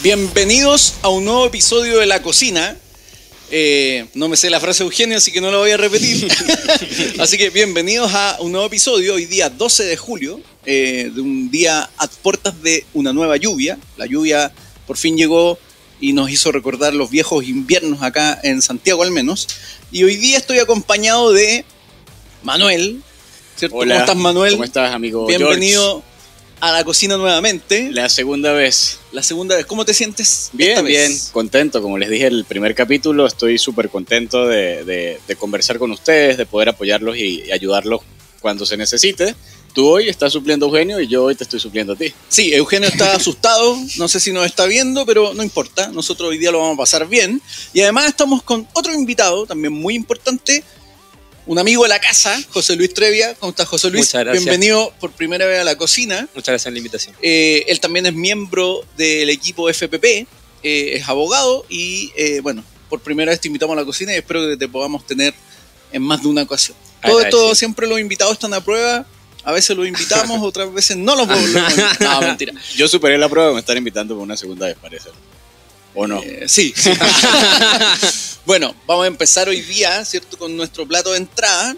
Bienvenidos a un nuevo episodio de La Cocina. Eh, no me sé la frase de Eugenio, así que no la voy a repetir. así que bienvenidos a un nuevo episodio, hoy día 12 de julio, eh, de un día a puertas de una nueva lluvia. La lluvia por fin llegó y nos hizo recordar los viejos inviernos acá en Santiago al menos. Y hoy día estoy acompañado de Manuel. ¿cierto? Hola, ¿Cómo estás Manuel? ¿Cómo estás, amigo? Bienvenido George? A la cocina nuevamente. La segunda vez. La segunda vez. ¿Cómo te sientes? Bien, bien, contento. Como les dije el primer capítulo, estoy súper contento de, de- de conversar con ustedes, de poder apoyarlos y, y ayudarlos cuando se necesite. Tú hoy estás supliendo a Eugenio y yo hoy te estoy supliendo a ti. Sí, Eugenio está asustado, no sé si nos está viendo, pero no importa, nosotros hoy día lo vamos a pasar bien. Y además estamos con otro invitado, también muy importante, un amigo de la casa, José Luis Trevia. ¿Cómo estás, José Luis? Muchas gracias. Bienvenido por primera vez a la cocina. Muchas gracias por la invitación. Eh, él también es miembro del equipo FPP, eh, es abogado y, eh, bueno, por primera vez te invitamos a la cocina y espero que te podamos tener en más de una ocasión. Todo esto, siempre los invitados están a prueba. A veces los invitamos, otras veces no los volvemos. No, mentira. Yo superé la prueba, me están invitando por una segunda vez, parece. ¿O no? Eh, sí. sí. bueno, vamos a empezar hoy día, ¿cierto? Con nuestro plato de entrada.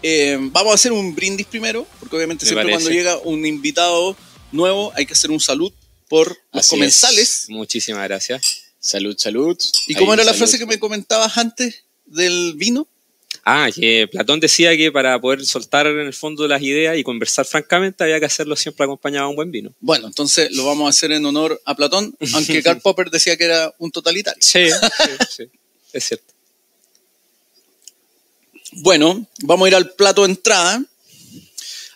Eh, vamos a hacer un brindis primero, porque obviamente Me siempre parece. cuando llega un invitado nuevo hay que hacer un salud por los Así comensales. Muchísimas gracias. Salud, salud. ¿Y cómo era la frase que me comentabas antes del vino? Ah, que Platón decía que para poder soltar en el fondo las ideas y conversar francamente había que hacerlo siempre acompañado de un buen vino. Bueno, entonces lo vamos a hacer en honor a Platón, aunque Karl Popper decía que era un totalitario. Sí, sí, sí, es cierto. Bueno, vamos a ir al plato de entrada.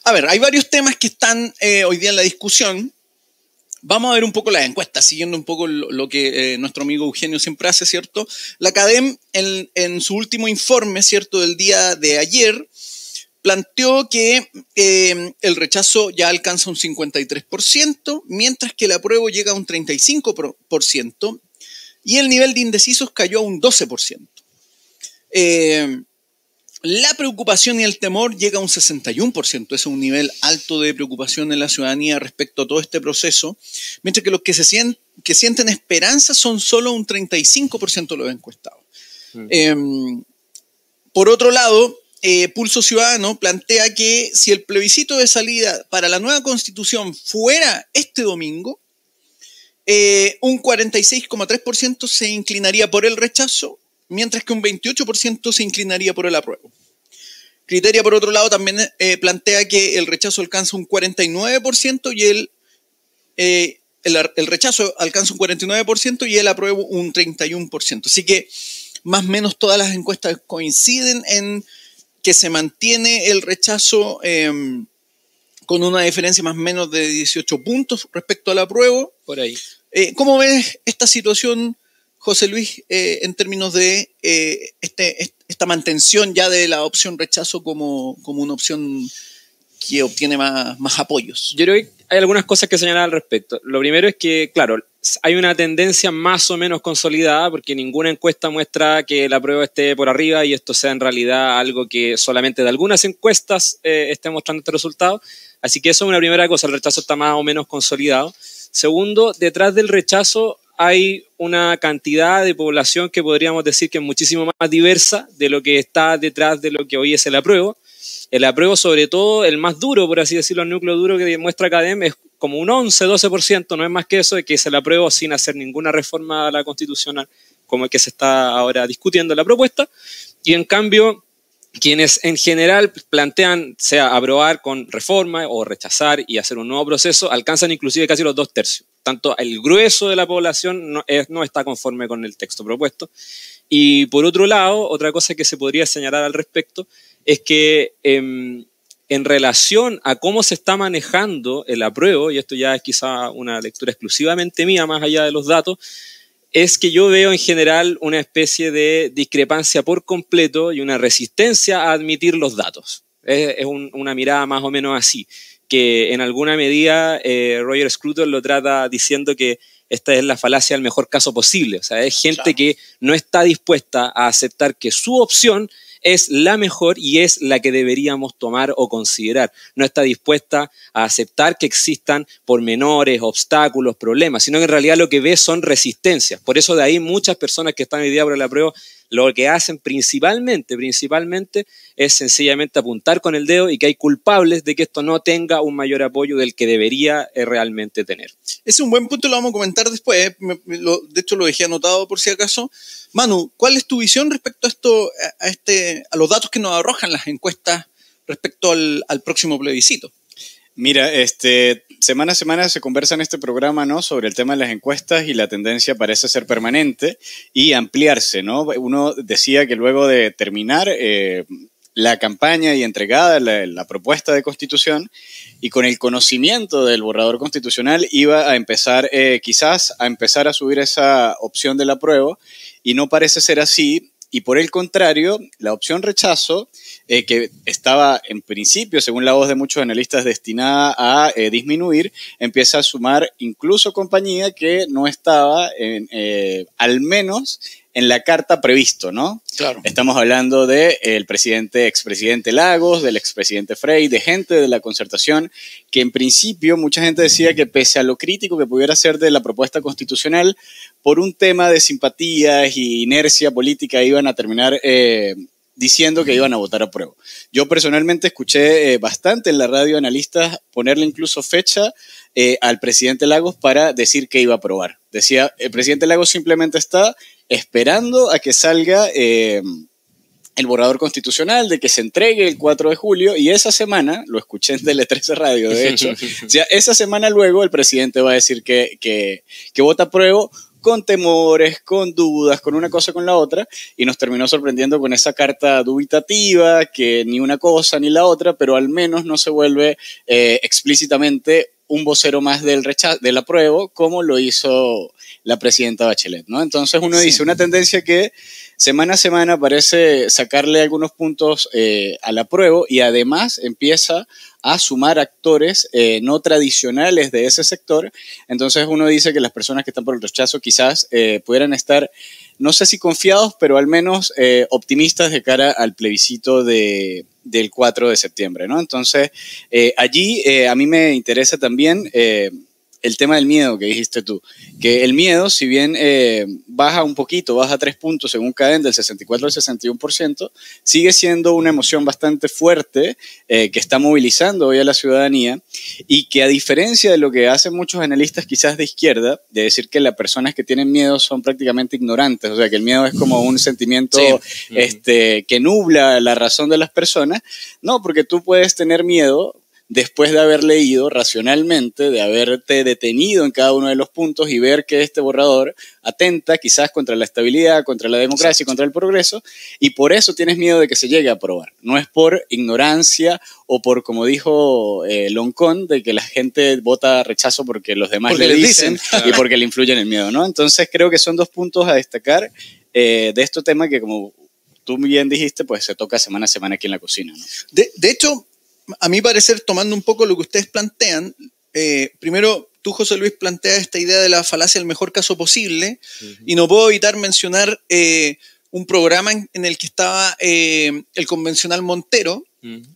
A ver, hay varios temas que están eh, hoy día en la discusión. Vamos a ver un poco las encuestas, siguiendo un poco lo, que eh, nuestro amigo Eugenio siempre hace, ¿cierto? La CADEM, en, en su último informe, ¿cierto?, del día de ayer, planteó que eh, el rechazo ya alcanza un 53%, mientras que el apruebo llega a un 35%, y el nivel de indecisos cayó a un 12%. Eh, la preocupación y el temor llega a un 61%, es un nivel alto de preocupación en la ciudadanía respecto a todo este proceso, mientras que los que, se que sienten esperanza son solo un 35% de los encuestados. Mm. Eh, por otro lado, eh, Pulso Ciudadano plantea que si el plebiscito de salida para la nueva constitución fuera este domingo, eh, un 46,3% se inclinaría por el rechazo, mientras que un 28% se inclinaría por el apruebo. Criteria, por otro lado, también eh, plantea que el rechazo alcanza un 49% y el, eh, el, rechazo alcanza un 49% y el apruebo un 31%. Así que más o menos todas las encuestas coinciden en que se mantiene el rechazo eh, con una diferencia más o menos de 18 puntos respecto al apruebo. Por ahí. Eh, ¿Cómo ves esta situación, José Luis, eh, en términos de eh, este, est- esta mantención ya de la opción rechazo como, como una opción que obtiene más, más apoyos? Yo creo que hay algunas cosas que señalar al respecto. Lo primero es que, claro, hay una tendencia más o menos consolidada porque ninguna encuesta muestra que la prueba esté por arriba y esto sea en realidad algo que solamente de algunas encuestas eh, esté mostrando este resultado. Así que eso es una primera cosa, el rechazo está más o menos consolidado. Segundo, detrás del rechazo hay una cantidad de población que podríamos decir que es muchísimo más diversa de lo que está detrás de lo que hoy es el apruebo. El apruebo, sobre todo, el más duro, por así decirlo, el núcleo duro que muestra Academ es como un 11-12%, no es más que eso, de que es el apruebo sin hacer ninguna reforma a la constitucional, como el que se está ahora discutiendo en la propuesta. Y en cambio, quienes en general plantean, sea aprobar con reforma o rechazar y hacer un nuevo proceso, alcanzan inclusive casi los dos tercios. Tanto el grueso de la población no, es- no está conforme con el texto propuesto. Y por otro lado, otra cosa que se podría señalar al respecto es que em, en relación a cómo se está manejando el apruebo, y esto ya es quizá una lectura exclusivamente mía, más allá de los datos, es que yo veo en general una especie de discrepancia por completo y una resistencia a admitir los datos. Es, es un- una mirada más o menos así, que en alguna medida eh, Roger Scruton lo trata diciendo que esta es la falacia del mejor caso posible. O sea, es gente Claro. que no está dispuesta a aceptar que su opción es la mejor y es la que deberíamos tomar o considerar. No está dispuesta a aceptar que existan pormenores, obstáculos, problemas, sino que en realidad lo que ve son resistencias. Por eso de ahí muchas personas que están hoy día por la prueba lo que hacen principalmente, principalmente, es sencillamente apuntar con el dedo y que hay culpables de que esto no tenga un mayor apoyo del que debería eh, realmente tener. Es un buen punto, lo vamos a comentar después. ¿eh? de hecho, lo dejé anotado por si acaso. Manu, ¿cuál es tu visión respecto a esto, a, este, a los datos que nos arrojan las encuestas respecto al próximo plebiscito? Mira, este, semana a semana se conversa en este programa, ¿no? Sobre el tema de las encuestas y la tendencia parece ser permanente y ampliarse, ¿no? Uno decía que luego de terminar eh, la campaña y entregada la, propuesta de constitución y con el conocimiento del borrador constitucional iba a empezar, eh, quizás, a empezar a subir esa opción del apruebo y no parece ser así y por el contrario, la opción rechazo, eh, que estaba en principio, según la voz de muchos analistas, destinada a eh, disminuir, empieza a sumar incluso compañía que no estaba, en, eh, al menos en la carta previsto, ¿no? Claro. Estamos hablando del el presidente, expresidente Lagos, del expresidente Frey, de gente de la concertación, que en principio mucha gente decía que pese a lo crítico que pudiera ser de la propuesta constitucional, por un tema de simpatías y inercia política iban a terminar eh, diciendo que iban a votar a prueba. Yo personalmente escuché eh, bastante en la radio analistas ponerle incluso fecha eh, al presidente Lagos para decir que iba a aprobar. Decía, el presidente Lagos simplemente está esperando a que salga el borrador constitucional, de que se entregue el 4 de julio, y esa semana, lo escuché en Tele13 Radio, de hecho, o sea, esa semana luego el presidente va a decir que, que, que vota prueba con temores, con dudas, con una cosa con la otra, y nos terminó sorprendiendo con esa carta dubitativa, que ni una cosa ni la otra, pero al menos no se vuelve eh, explícitamente un vocero más del rechazo, del apruebo, como lo hizo la presidenta Bachelet, ¿no? Entonces uno dice, una tendencia que semana a semana parece sacarle algunos puntos eh, al apruebo y además empieza a sumar actores eh, no tradicionales de ese sector. Entonces uno dice que las personas que están por el rechazo quizás eh, pudieran estar, no sé si confiados, pero al menos eh, optimistas de cara al plebiscito de, del 4 de septiembre. ¿no? Entonces allí a mí me interesa también el tema del miedo que dijiste tú, que el miedo, si bien eh, baja un poquito, baja tres puntos según caen del 64 al 61%, sigue siendo una emoción bastante fuerte eh, que está movilizando hoy a la ciudadanía y que a diferencia de lo que hacen muchos analistas quizás de izquierda, de decir que las personas que tienen miedo son prácticamente ignorantes, o sea, que el miedo es como un sentimiento este, que nubla la razón de las personas, no, porque tú puedes tener miedo después de haber leído racionalmente, de haberte detenido en cada uno de los puntos y ver que este borrador atenta quizás contra la estabilidad, contra la democracia y contra el progreso, y por eso tienes miedo de que se llegue a aprobar. No es por ignorancia o por, como dijo eh, Loncón, de que la gente vota rechazo porque los demás le dicen, y porque le influyen el miedo, ¿no? Entonces creo que son dos puntos a destacar eh, de este tema que como tú bien dijiste, pues se toca semana a semana aquí en la cocina. ¿no? De, de hecho, a mi parecer, tomando un poco lo que ustedes plantean, eh, primero, tú, José Luis, planteas esta idea de la falacia del mejor caso posible, y no puedo evitar mencionar eh, un programa en, el que estaba eh, el convencional Montero,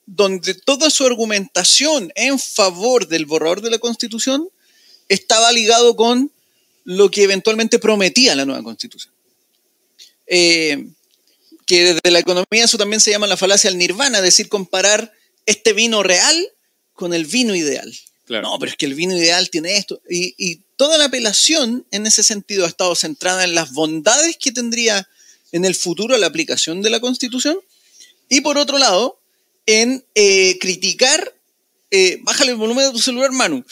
donde toda su argumentación en favor del borrador de la Constitución estaba ligado con lo que eventualmente prometía la nueva Constitución. que desde la economía eso también se llama la falacia del nirvana, es decir, comparar este vino real con el vino ideal. No, pero es que el vino ideal tiene esto. Y, toda la apelación en ese sentido ha estado centrada en las bondades que tendría en el futuro la aplicación de la Constitución. Y por otro lado, en eh, criticar. Eh, bájale el volumen de tu celular, Manu.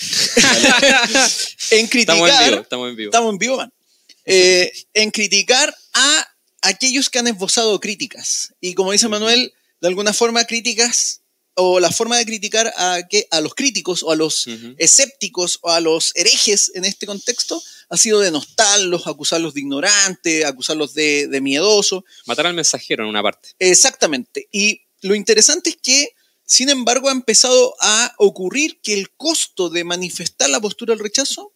en criticar. Estamos en vivo. Estamos en vivo, estamos en vivo man. Eh, en criticar a aquellos que han esbozado críticas. Y como dice Manuel, de alguna forma críticas o la forma de criticar a, que, a los críticos o a los escépticos o a los herejes en este contexto ha sido denostarlos, acusarlos de ignorante, acusarlos de, de miedoso. Matar al mensajero en una parte. Exactamente. Y lo interesante es que, sin embargo, ha empezado a ocurrir que el costo de manifestar la postura del rechazo,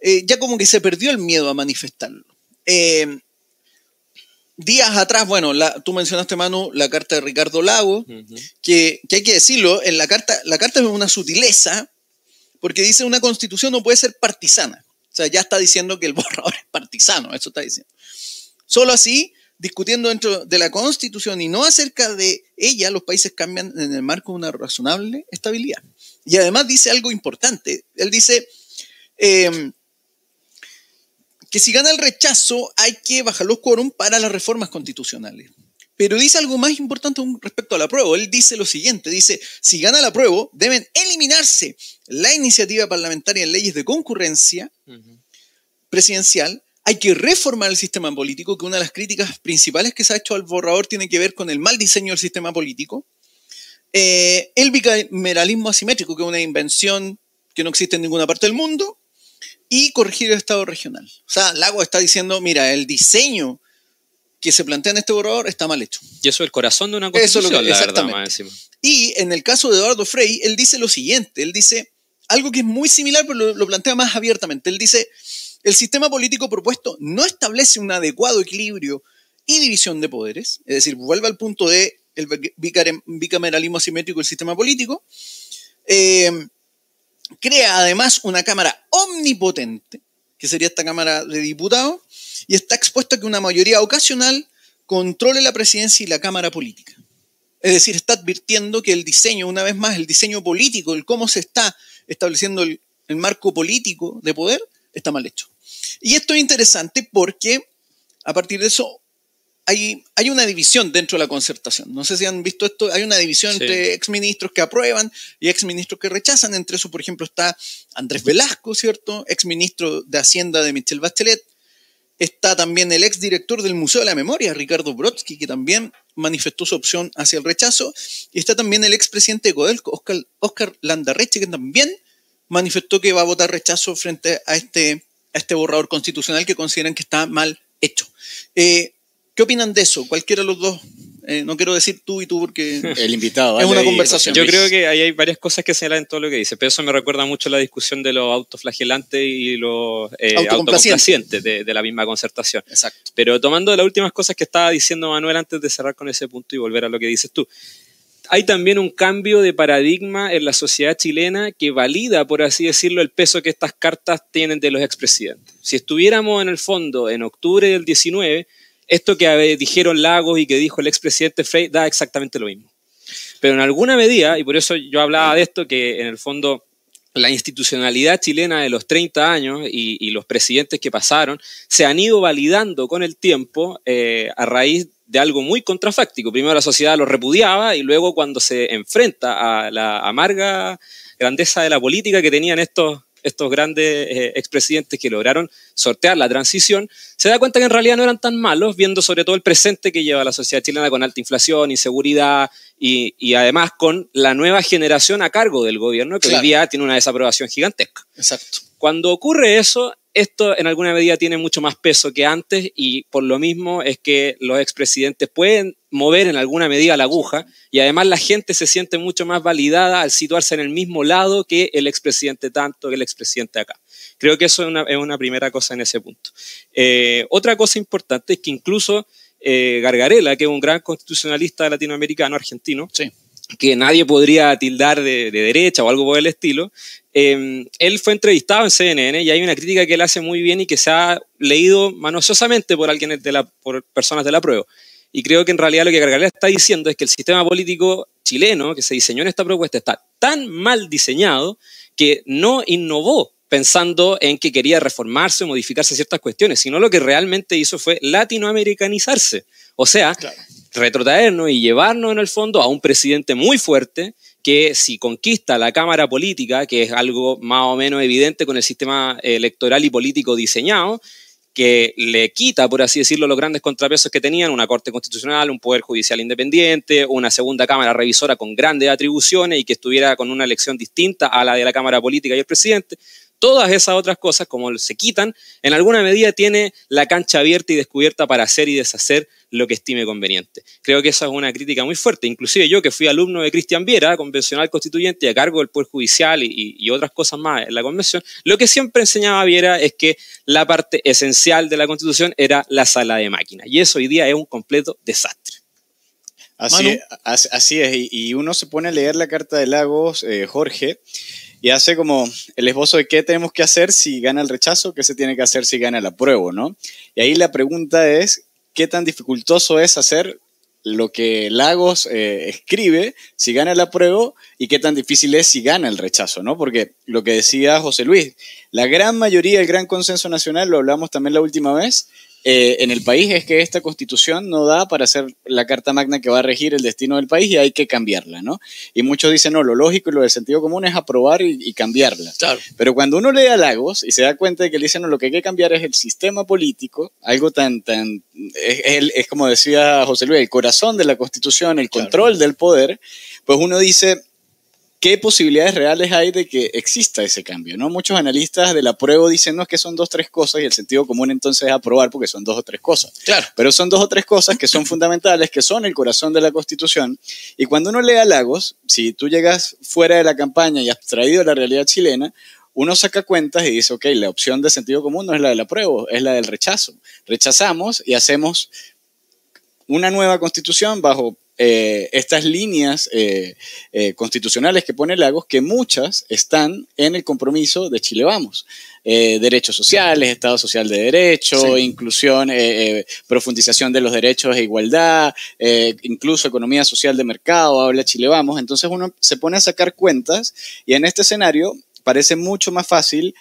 eh, ya como que se perdió el miedo a manifestarlo. Eh, días atrás, bueno, tú mencionaste, Manu, la carta de Ricardo Lago, que, hay que decirlo, en la carta, la carta es una sutileza, porque dice una constitución no puede ser partisana. O sea, ya está diciendo que el borrador es partisano, eso está diciendo. Solo así, discutiendo dentro de la constitución y no acerca de ella, los países cambian en el marco de una razonable estabilidad. Y además dice algo importante. Él dice, eh, que si gana el rechazo hay que bajar los quórum para las reformas constitucionales. Pero dice algo más importante respecto al apruebo. Él dice lo siguiente, dice, si gana el apruebo, deben eliminarse la iniciativa parlamentaria en leyes de concurrencia presidencial, hay que reformar el sistema político, que una de las críticas principales que se ha hecho al borrador tiene que ver con el mal diseño del sistema político. Eh, el bicameralismo asimétrico, que es una invención que no existe en ninguna parte del mundo, y corregir el Estado regional. O sea, Lago está diciendo, mira, el diseño que se plantea en este borrador está mal hecho. Y eso es el corazón de una constitución, exactamente. y en el caso de Eduardo Frey, él dice lo siguiente, él dice algo que es muy similar, pero lo, lo plantea más abiertamente. Él dice, el sistema político propuesto no establece un adecuado equilibrio y división de poderes, es decir, vuelve al punto de el bicameralismo asimétrico del sistema político, eh, Crea además una Cámara omnipotente, que sería esta Cámara de Diputados, y está expuesto a que una mayoría ocasional controle la presidencia y la Cámara política. Es decir, está advirtiendo que el diseño, una vez más, el diseño político, el cómo se está estableciendo el, el marco político de poder, está mal hecho. Y esto es interesante porque a partir de eso hay, una división dentro de la concertación. No sé si han visto esto, hay una división entre exministros que aprueban y exministros que rechazan. Entre eso, por ejemplo, está Andrés Velasco, ¿cierto? Exministro de Hacienda de Michelle Bachelet. Está también el exdirector del Museo de la Memoria, Ricardo Brodsky, que también manifestó su opción hacia el rechazo. Y está también el expresidente de Codelco, Oscar, Oscar Landarreche, que también manifestó que va a votar rechazo frente a este, a este borrador constitucional que consideran que está mal hecho. Eh, ¿Qué opinan de eso? Cualquiera de los dos. Eh, no quiero decir tú y tú porque el invitado es una conversación. Yo creo que ahí hay varias cosas que señalan en todo lo que dice, pero eso me recuerda mucho a la discusión de los autoflagelantes y los eh, autocomplacientes de, de, la misma concertación. Exacto. Pero tomando las últimas cosas que estaba diciendo Manuel antes de cerrar con ese punto y volver a lo que dices tú, hay también un cambio de paradigma en la sociedad chilena que valida, por así decirlo, el peso que estas cartas tienen de los expresidentes. Si estuviéramos en el fondo en octubre del 19, esto que dijeron Lagos y que dijo el expresidente Frey da exactamente lo mismo. Pero en alguna medida, y por eso yo hablaba de esto, que en el fondo la institucionalidad chilena de los 30 años y, los presidentes que pasaron se han ido validando con el tiempo eh, a raíz de algo muy contrafáctico. Primero la sociedad lo repudiaba y luego cuando se enfrenta a la amarga grandeza de la política que tenían estos estos grandes eh, expresidentes que lograron sortear la transición, se da cuenta que en realidad no eran tan malos, viendo sobre todo el presente que lleva la sociedad chilena con alta inflación, inseguridad y, y además con la nueva generación a cargo del gobierno, que hoy día tiene una desaprobación gigantesca. Exacto. Cuando ocurre eso, esto en alguna medida tiene mucho más peso que antes y por lo mismo es que los expresidentes pueden mover en alguna medida la aguja y además la gente se siente mucho más validada al situarse en el mismo lado que el expresidente tanto, que el expresidente acá. Creo que eso es una, primera cosa en ese punto. Eh, otra cosa importante es que incluso eh, Gargarela, que es un gran constitucionalista latinoamericano, argentino, que nadie podría tildar de, derecha o algo por el estilo, em, él fue entrevistado en CNN y hay una crítica que él hace muy bien y que se ha leído manososamente por alguien de la, por personas de la prueba. Y creo que en realidad lo que Gargalea está diciendo es que el sistema político chileno que se diseñó en esta propuesta está tan mal diseñado que no innovó pensando en que quería reformarse o modificarse ciertas cuestiones, sino lo que realmente hizo fue latinoamericanizarse. O sea, retrotraernos y llevarnos en el fondo a un presidente muy fuerte que si conquista la Cámara Política, que es algo más o menos evidente con el sistema electoral y político diseñado, que le quita, por así decirlo, los grandes contrapesos que tenían, una Corte Constitucional, un Poder Judicial independiente, una segunda Cámara Revisora con grandes atribuciones y que estuviera con una elección distinta a la de la Cámara Política y el presidente, todas esas otras cosas, como se quitan, en alguna medida tiene la cancha abierta y descubierta para hacer y deshacer lo que estime conveniente. Creo que esa es una crítica muy fuerte. Inclusive yo, que fui alumno de Cristian Viera, convencional constituyente, a cargo del Poder Judicial y, y, otras cosas más en la convención, lo que siempre enseñaba Viera es que la parte esencial de la Constitución era la sala de máquinas. Y eso hoy día es un completo desastre. Así, es, así es, y, uno se pone a leer la Carta de Lagos, eh, Jorge, y hace como el esbozo de qué tenemos que hacer si gana el rechazo, qué se tiene que hacer si gana el apruebo, ¿no? Y ahí la pregunta es, ¿qué tan dificultoso es hacer lo que Lagos eh, escribe si gana el apruebo y qué tan difícil es si gana el rechazo, ¿no? Porque lo que decía José Luis, la gran mayoría, el gran consenso nacional, lo hablamos también la última vez, eh, en el país es que esta constitución no da para ser la carta magna que va a regir el destino del país y hay que cambiarla, ¿no? Y muchos dicen, no, lo lógico y lo del sentido común es aprobar y, cambiarla. Claro. Pero cuando uno lee a Lagos y se da cuenta de que le dicen, no, lo que hay que cambiar es el sistema político, algo tan, tan, es, es, como decía José Luis, el corazón de la constitución, el control del poder, pues uno dice, ¿qué posibilidades reales hay de que exista ese cambio? ¿no? Muchos analistas de la prueba dicen, no, es que son dos o tres cosas y el sentido común entonces es aprobar porque son dos o tres cosas. Claro. Pero son dos o tres cosas que son fundamentales, que son el corazón de la Constitución. Y cuando uno lee a Lagos, si tú llegas fuera de la campaña y has traído la realidad chilena, uno saca cuentas y dice, ok, la opción de sentido común no es la del apruebo, es la del rechazo. Rechazamos y hacemos una nueva constitución bajo eh, estas líneas eh, eh, constitucionales que pone Lagos, que muchas están en el compromiso de Chile Vamos. derechos sociales, Estado social de derecho, inclusión, profundización de los derechos e igualdad, incluso economía social de mercado, habla Chile Vamos. Entonces uno se pone a sacar cuentas y en este escenario parece mucho más fácil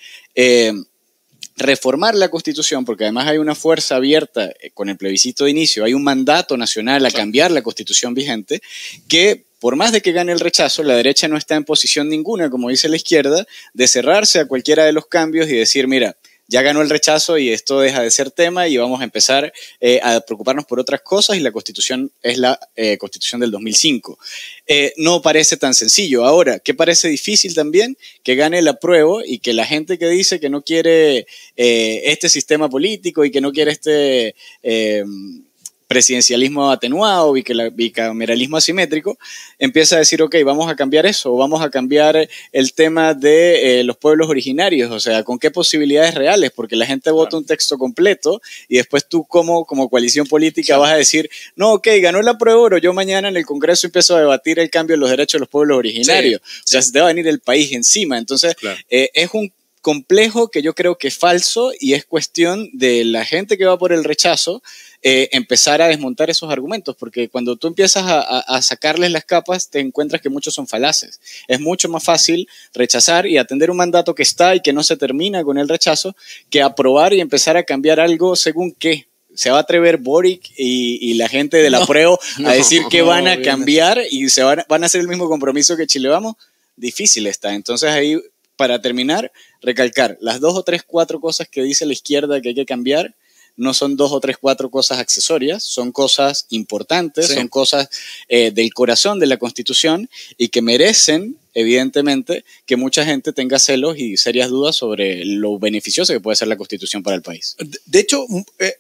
reformar la constitución, porque además hay una fuerza abierta eh, con el plebiscito de inicio, hay un mandato nacional a cambiar la constitución vigente, que por más de que gane el rechazo, la derecha no está en posición ninguna, como dice la izquierda, de cerrarse a cualquiera de los cambios y decir, mira, ya ganó el rechazo y esto deja de ser tema y vamos a empezar eh, a preocuparnos por otras cosas y la constitución es la eh, constitución del 2005. Eh, no parece tan sencillo. Ahora, ¿qué parece difícil también? Que gane el apruebo y que la gente que dice que no quiere este sistema político y que no quiere este presidencialismo atenuado, bicameralismo asimétrico, empieza a decir, ok, vamos a cambiar eso, vamos a cambiar el tema de eh, los pueblos originarios, o sea, con qué posibilidades reales, porque la gente vota un texto completo y después tú como, como coalición política vas a decir, no, ok, ganó el apruebo, yo mañana en el Congreso empiezo a debatir el cambio de los derechos de los pueblos originarios, o sea, se te va a venir el país encima, entonces eh, es un complejo que yo creo que es falso y es cuestión de la gente que va por el rechazo eh, empezar a desmontar esos argumentos, porque cuando tú empiezas a, sacarles las capas, te encuentras que muchos son falaces. Es mucho más fácil rechazar y atender un mandato que está y que no se termina con el rechazo, que aprobar y empezar a cambiar algo según qué. Se va a atrever Boric y, la gente de la prueba a decir que van a cambiar y se van, van a hacer el mismo compromiso que Chile Vamos. Difícil está. Entonces ahí, para terminar, recalcar las dos o tres, cuatro cosas que dice la izquierda que hay que cambiar no son dos o tres, cuatro cosas accesorias, son cosas importantes, son cosas eh, del corazón de la Constitución y que merecen, evidentemente, que mucha gente tenga celos y serias dudas sobre lo beneficioso que puede ser la Constitución para el país. De hecho, un, eh,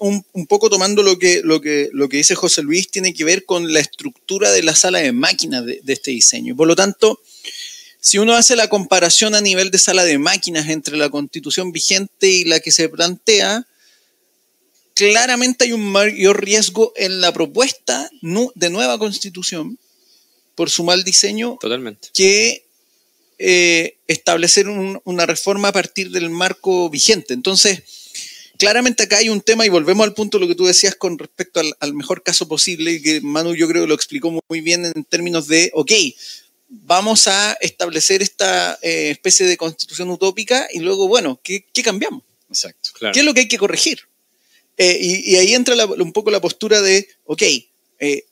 poco tomando lo que, lo, que, lo que dice José Luis, tiene que ver con la estructura de la sala de máquinas de, de este diseño. Por lo tanto, si uno hace la comparación a nivel de sala de máquinas entre la constitución vigente y la que se plantea, claramente hay un mayor riesgo en la propuesta de nueva constitución por su mal diseño Totalmente. que eh, establecer una reforma a partir del marco vigente. Entonces, claramente acá hay un tema y volvemos al punto de lo que tú decías con respecto al, mejor caso posible, y que Manu yo creo que lo explicó muy bien en términos de, ok, vamos a establecer esta eh, especie de constitución utópica y luego, bueno, ¿qué, cambiamos? Exacto. ¿Qué es lo que hay que corregir? Eh, y, ahí entra un poco la postura de, ok, eh,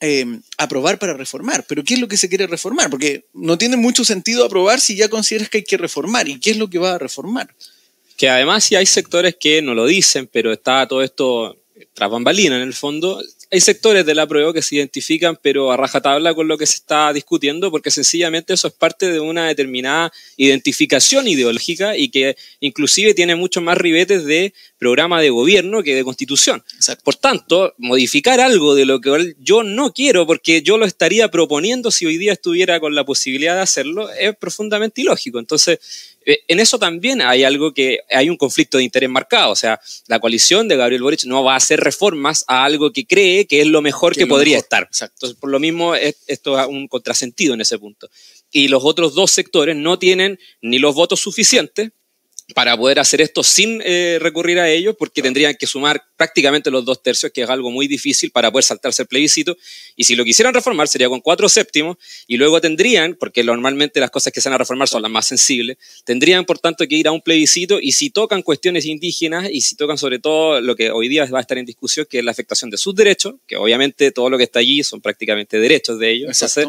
eh, aprobar para reformar, pero ¿qué es lo que se quiere reformar? Porque no tiene mucho sentido aprobar si ya consideras que hay que reformar. ¿Y qué es lo que va a reformar? Que además si hay sectores que no lo dicen, pero está todo esto tras bambalina en el fondo, hay sectores de la prueba que se identifican, pero a rajatabla con lo que se está discutiendo, porque sencillamente eso es parte de una determinada identificación ideológica y que inclusive tiene muchos más ribetes de programa de gobierno que de constitución. Por tanto, modificar algo de lo que yo no quiero, porque yo lo estaría proponiendo si hoy día estuviera con la posibilidad de hacerlo, es profundamente ilógico. Entonces, eh, en eso también hay algo que hay un conflicto de interés marcado. O sea, la coalición de Gabriel Boric no va a hacer reformas a algo que cree que es lo mejor que, podría estar. Entonces, por lo mismo, esto es un contrasentido en ese punto. Y los otros dos sectores no tienen ni los votos suficientes para poder hacer esto sin eh, recurrir a ellos, porque tendrían que sumar prácticamente los dos tercios, que es algo muy difícil para poder saltarse el plebiscito. Y si lo quisieran reformar, sería con cuatro séptimos, y luego tendrían, porque normalmente las cosas que se van a reformar son las más sensibles, tendrían por tanto que ir a un plebiscito, y si tocan cuestiones indígenas, y si tocan sobre todo lo que hoy día va a estar en discusión, que es la afectación de sus derechos, que obviamente todo lo que está allí son prácticamente derechos de ellos. Entonces,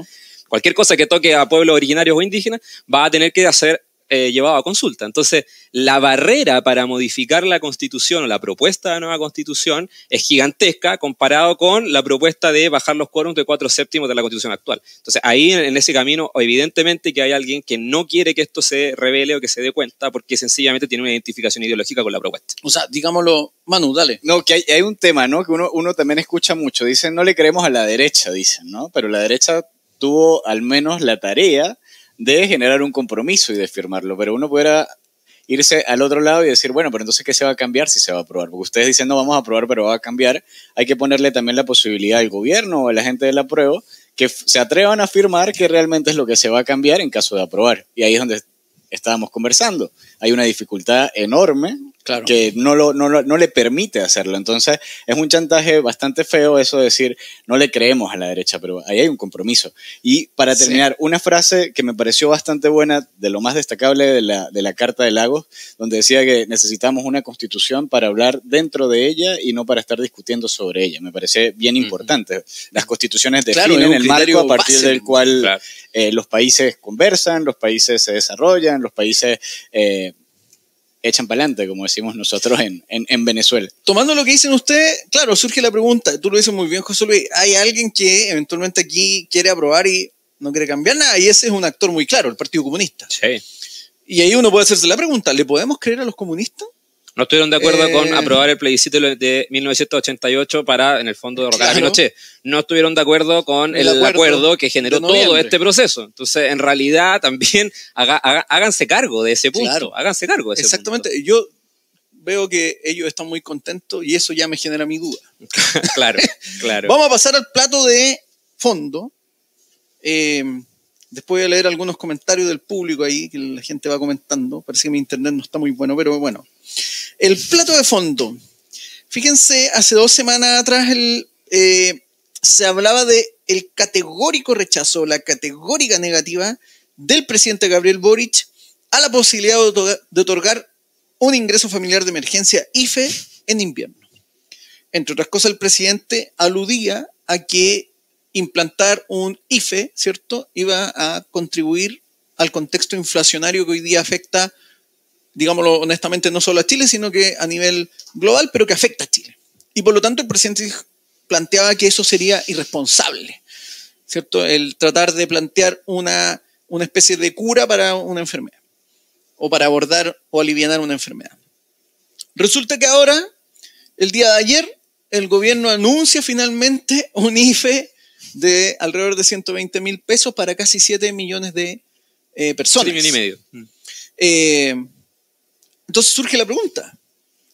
cualquier cosa que toque a pueblos originarios o indígenas va a tener que hacer eh, llevado a consulta. Entonces, la barrera para modificar la constitución o la propuesta de nueva constitución es gigantesca comparado con la propuesta de bajar los quórums de cuatro séptimos de la constitución actual. Entonces, ahí en ese camino, evidentemente que hay alguien que no quiere que esto se revele o que se dé cuenta porque sencillamente tiene una identificación ideológica con la propuesta. O sea, digámoslo, Manu, dale. No, que hay, un tema, ¿no? Que uno, uno también escucha mucho. Dicen, no le creemos a la derecha, dicen, ¿no? Pero la derecha tuvo al menos la tarea de generar un compromiso y de firmarlo, pero uno pudiera irse al otro lado y decir, bueno, pero entonces, ¿qué se va a cambiar si se va a aprobar? Porque ustedes dicen, no, vamos a aprobar, pero va a cambiar. Hay que ponerle también la posibilidad al gobierno o a la gente de la prueba que se atrevan a afirmar que realmente es lo que se va a cambiar en caso de aprobar. Y ahí es donde estábamos conversando. Hay una dificultad enorme que no, lo, no, le permite hacerlo. Entonces, es un chantaje bastante feo eso de decir, no le creemos a la derecha, pero ahí hay un compromiso. Y para terminar, una frase que me pareció bastante buena, de lo más destacable de la, de la Carta de Lagos, donde decía que necesitamos una constitución para hablar dentro de ella y no para estar discutiendo sobre ella. Me parece bien importante. Las constituciones definen el marco a partir del cual eh, los países conversan, los países se desarrollan, los países... Eh, echan para adelante, como decimos nosotros en, en, Venezuela. Tomando lo que dicen ustedes, claro, surge la pregunta, tú lo dices muy bien, José Luis, hay alguien que eventualmente aquí quiere aprobar y no quiere cambiar nada, y ese es un actor muy claro, el Partido Comunista. Sí. Y ahí uno puede hacerse la pregunta, ¿le podemos creer a los comunistas? No estuvieron de acuerdo con eh, aprobar el plebiscito de 1988 para, en el fondo, derrocar a Pinochet. No estuvieron de acuerdo con el, acuerdo, que generó todo este proceso. Entonces, en realidad, también háganse cargo de ese punto. Háganse cargo de ese Exactamente. Yo veo que ellos están muy contentos y eso ya me genera mi duda. claro, claro. Vamos a pasar al plato de fondo. Eh, después voy a leer algunos comentarios del público ahí, que la gente va comentando. Parece que mi internet no está muy bueno, pero bueno. El plato de fondo. Fíjense, hace dos semanas atrás eh, se hablaba de categórico rechazo, la categórica negativa del presidente Gabriel Boric a la posibilidad de otorgar un ingreso familiar de emergencia IFE en invierno. Entre otras cosas, el presidente aludía a que implantar un IFE, ¿cierto?, iba a contribuir al contexto inflacionario que hoy día afecta digámoslo honestamente, no solo a Chile, sino que a nivel global, pero que afecta a Chile. Y por lo tanto el presidente planteaba que eso sería irresponsable, ¿cierto? El tratar de plantear una, una especie de cura para una enfermedad, o para abordar o aliviar una enfermedad. Resulta que ahora, el día de ayer, el gobierno anuncia finalmente un IFE de alrededor de 120 mil pesos para casi 7 millones de eh, personas. y medio. Eh, entonces surge la pregunta,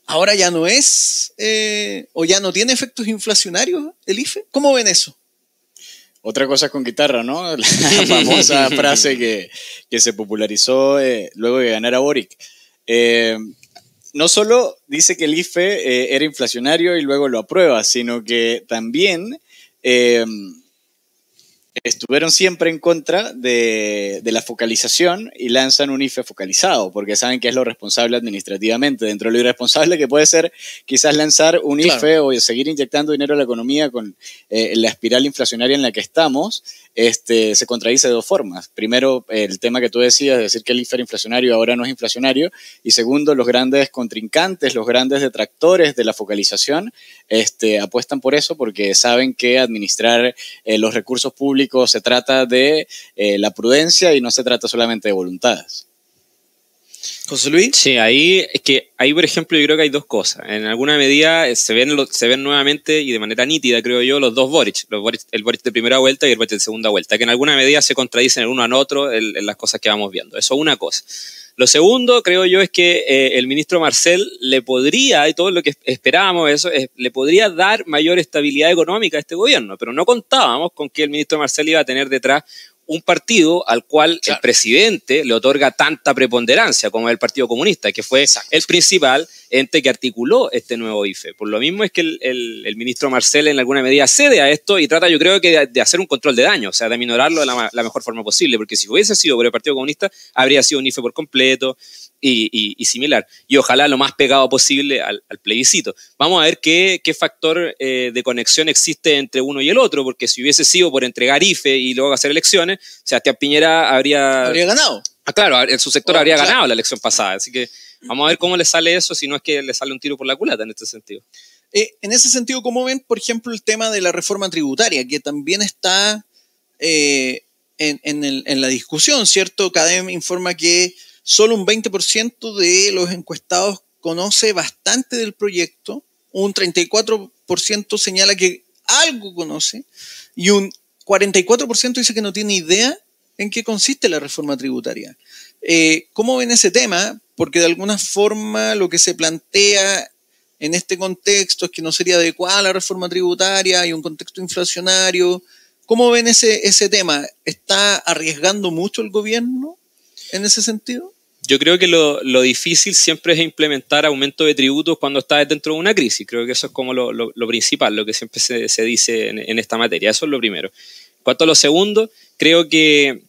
¿ahora ya no es eh, o ya no tiene efectos inflacionarios el IFE? ¿Cómo ven eso? Otra cosa con guitarra, ¿no? La famosa frase que, se popularizó eh, luego de ganar a Boric. Eh, no solo dice que el IFE era inflacionario y luego lo aprueba, sino que también estuvieron siempre en contra de, la focalización y lanzan un IFE focalizado, porque saben que es lo responsable administrativamente. Dentro de lo irresponsable que puede ser quizás lanzar un IFE o seguir inyectando dinero a la economía con eh, la espiral inflacionaria en la que estamos, este, se contradice de dos formas. Primero, el tema que tú decías, de decir que el inflacionario ahora no es inflacionario. Y segundo, los grandes contrincantes, los grandes detractores de la focalización, este, apuestan por eso porque saben que administrar eh, los recursos públicos se trata de eh, la prudencia y no se trata solamente de voluntades. José Luis. Sí, ahí es que ahí, por ejemplo, yo creo que hay dos cosas. En alguna medida eh, se ven, se ven nuevamente y de manera nítida, creo yo, los dos Boric, los el Boric de primera vuelta y el Boric de segunda vuelta, que en alguna medida se contradicen el uno al otro en, las cosas que vamos viendo. Eso es una cosa. Lo segundo, creo yo, es que eh, el ministro Marcel le podría, y todo lo que esperábamos, eso, le podría dar mayor estabilidad económica a este gobierno, pero no contábamos con que el ministro Marcel iba a tener detrás un partido al cual el presidente le otorga tanta preponderancia como el Partido Comunista, que fue el principal ente que articuló este nuevo IFE. Por lo mismo es que el, ministro Marcel en alguna medida cede a esto y trata, yo creo que de, hacer un control de daño, o sea, de minorarlo de la, la, mejor forma posible, porque si hubiese sido por el Partido Comunista, habría sido un IFE por completo, y, similar. Y ojalá lo más pegado posible al, plebiscito. Vamos a ver qué, factor eh, de conexión existe entre uno y el otro, porque si hubiese sido por entregar IFE y luego hacer elecciones, Sebastián Piñera habría... Habría ganado. Ah, claro, en su sector habría ganado la elección pasada. Así que vamos a ver cómo le sale eso, si no es que le sale un tiro por la culata en este sentido. Eh, en ese sentido, ¿cómo ven, por ejemplo, el tema de la reforma tributaria, que también está eh, en, en, la discusión, ¿cierto? CADEM informa que solo un 20% de los encuestados conoce bastante del proyecto, un 34% señala que algo conoce y un 44% dice que no tiene idea en qué consiste la reforma tributaria. Eh, ¿Cómo ven ese tema? Porque de alguna forma lo que se plantea en este contexto es que no sería adecuada la reforma tributaria, hay un contexto inflacionario. ¿Cómo ven ese, ese tema? ¿Está arriesgando mucho el gobierno en ese sentido? Yo creo que lo, difícil siempre es implementar aumento de tributos cuando estás dentro de una crisis. Creo que eso es como lo, principal, lo que siempre se, dice en, esta materia. Eso es lo primero. En cuanto a lo segundo, creo que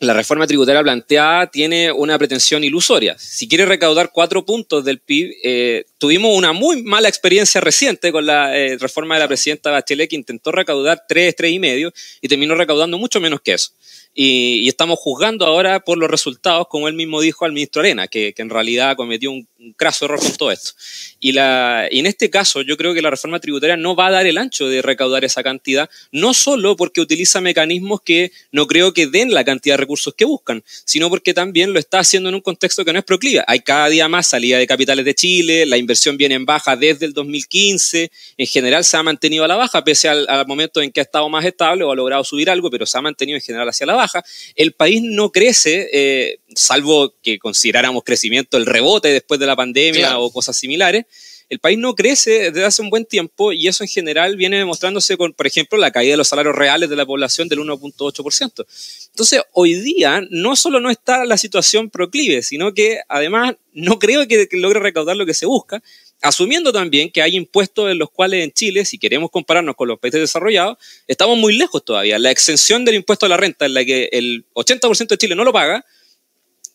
la reforma tributaria planteada tiene una pretensión ilusoria. Si quiere recaudar cuatro puntos del PIB, eh, tuvimos una muy mala experiencia reciente con la eh, reforma de la presidenta Bachelet que intentó recaudar tres, tres y medio y terminó recaudando mucho menos que eso. Y, estamos juzgando ahora por los resultados, como él mismo dijo al ministro Arena, que, en realidad cometió un, craso error con todo esto. Y, la, y en este caso, yo creo que la reforma tributaria no va a dar el ancho de recaudar esa cantidad, no solo porque utiliza mecanismos que no creo que den la cantidad de recursos que buscan, sino porque también lo está haciendo en un contexto que no es proclive. Hay cada día más salida de capitales de Chile, la inversión viene en baja desde el 2015, en general se ha mantenido a la baja, pese al, al momento en que ha estado más estable o ha logrado subir algo, pero se ha mantenido en general hacia la baja baja, el país no crece, eh, salvo que consideráramos crecimiento el rebote después de la pandemia o cosas similares. El país no crece desde hace un buen tiempo y eso en general viene demostrándose con, por ejemplo, la caída de los salarios reales de la población del 1.8%. Entonces, hoy día no solo no está la situación proclive, sino que además no creo que logre recaudar lo que se busca asumiendo también que hay impuestos en los cuales en Chile, si queremos compararnos con los países desarrollados, estamos muy lejos todavía. La exención del impuesto a la renta, en la que el 80% de Chile no lo paga,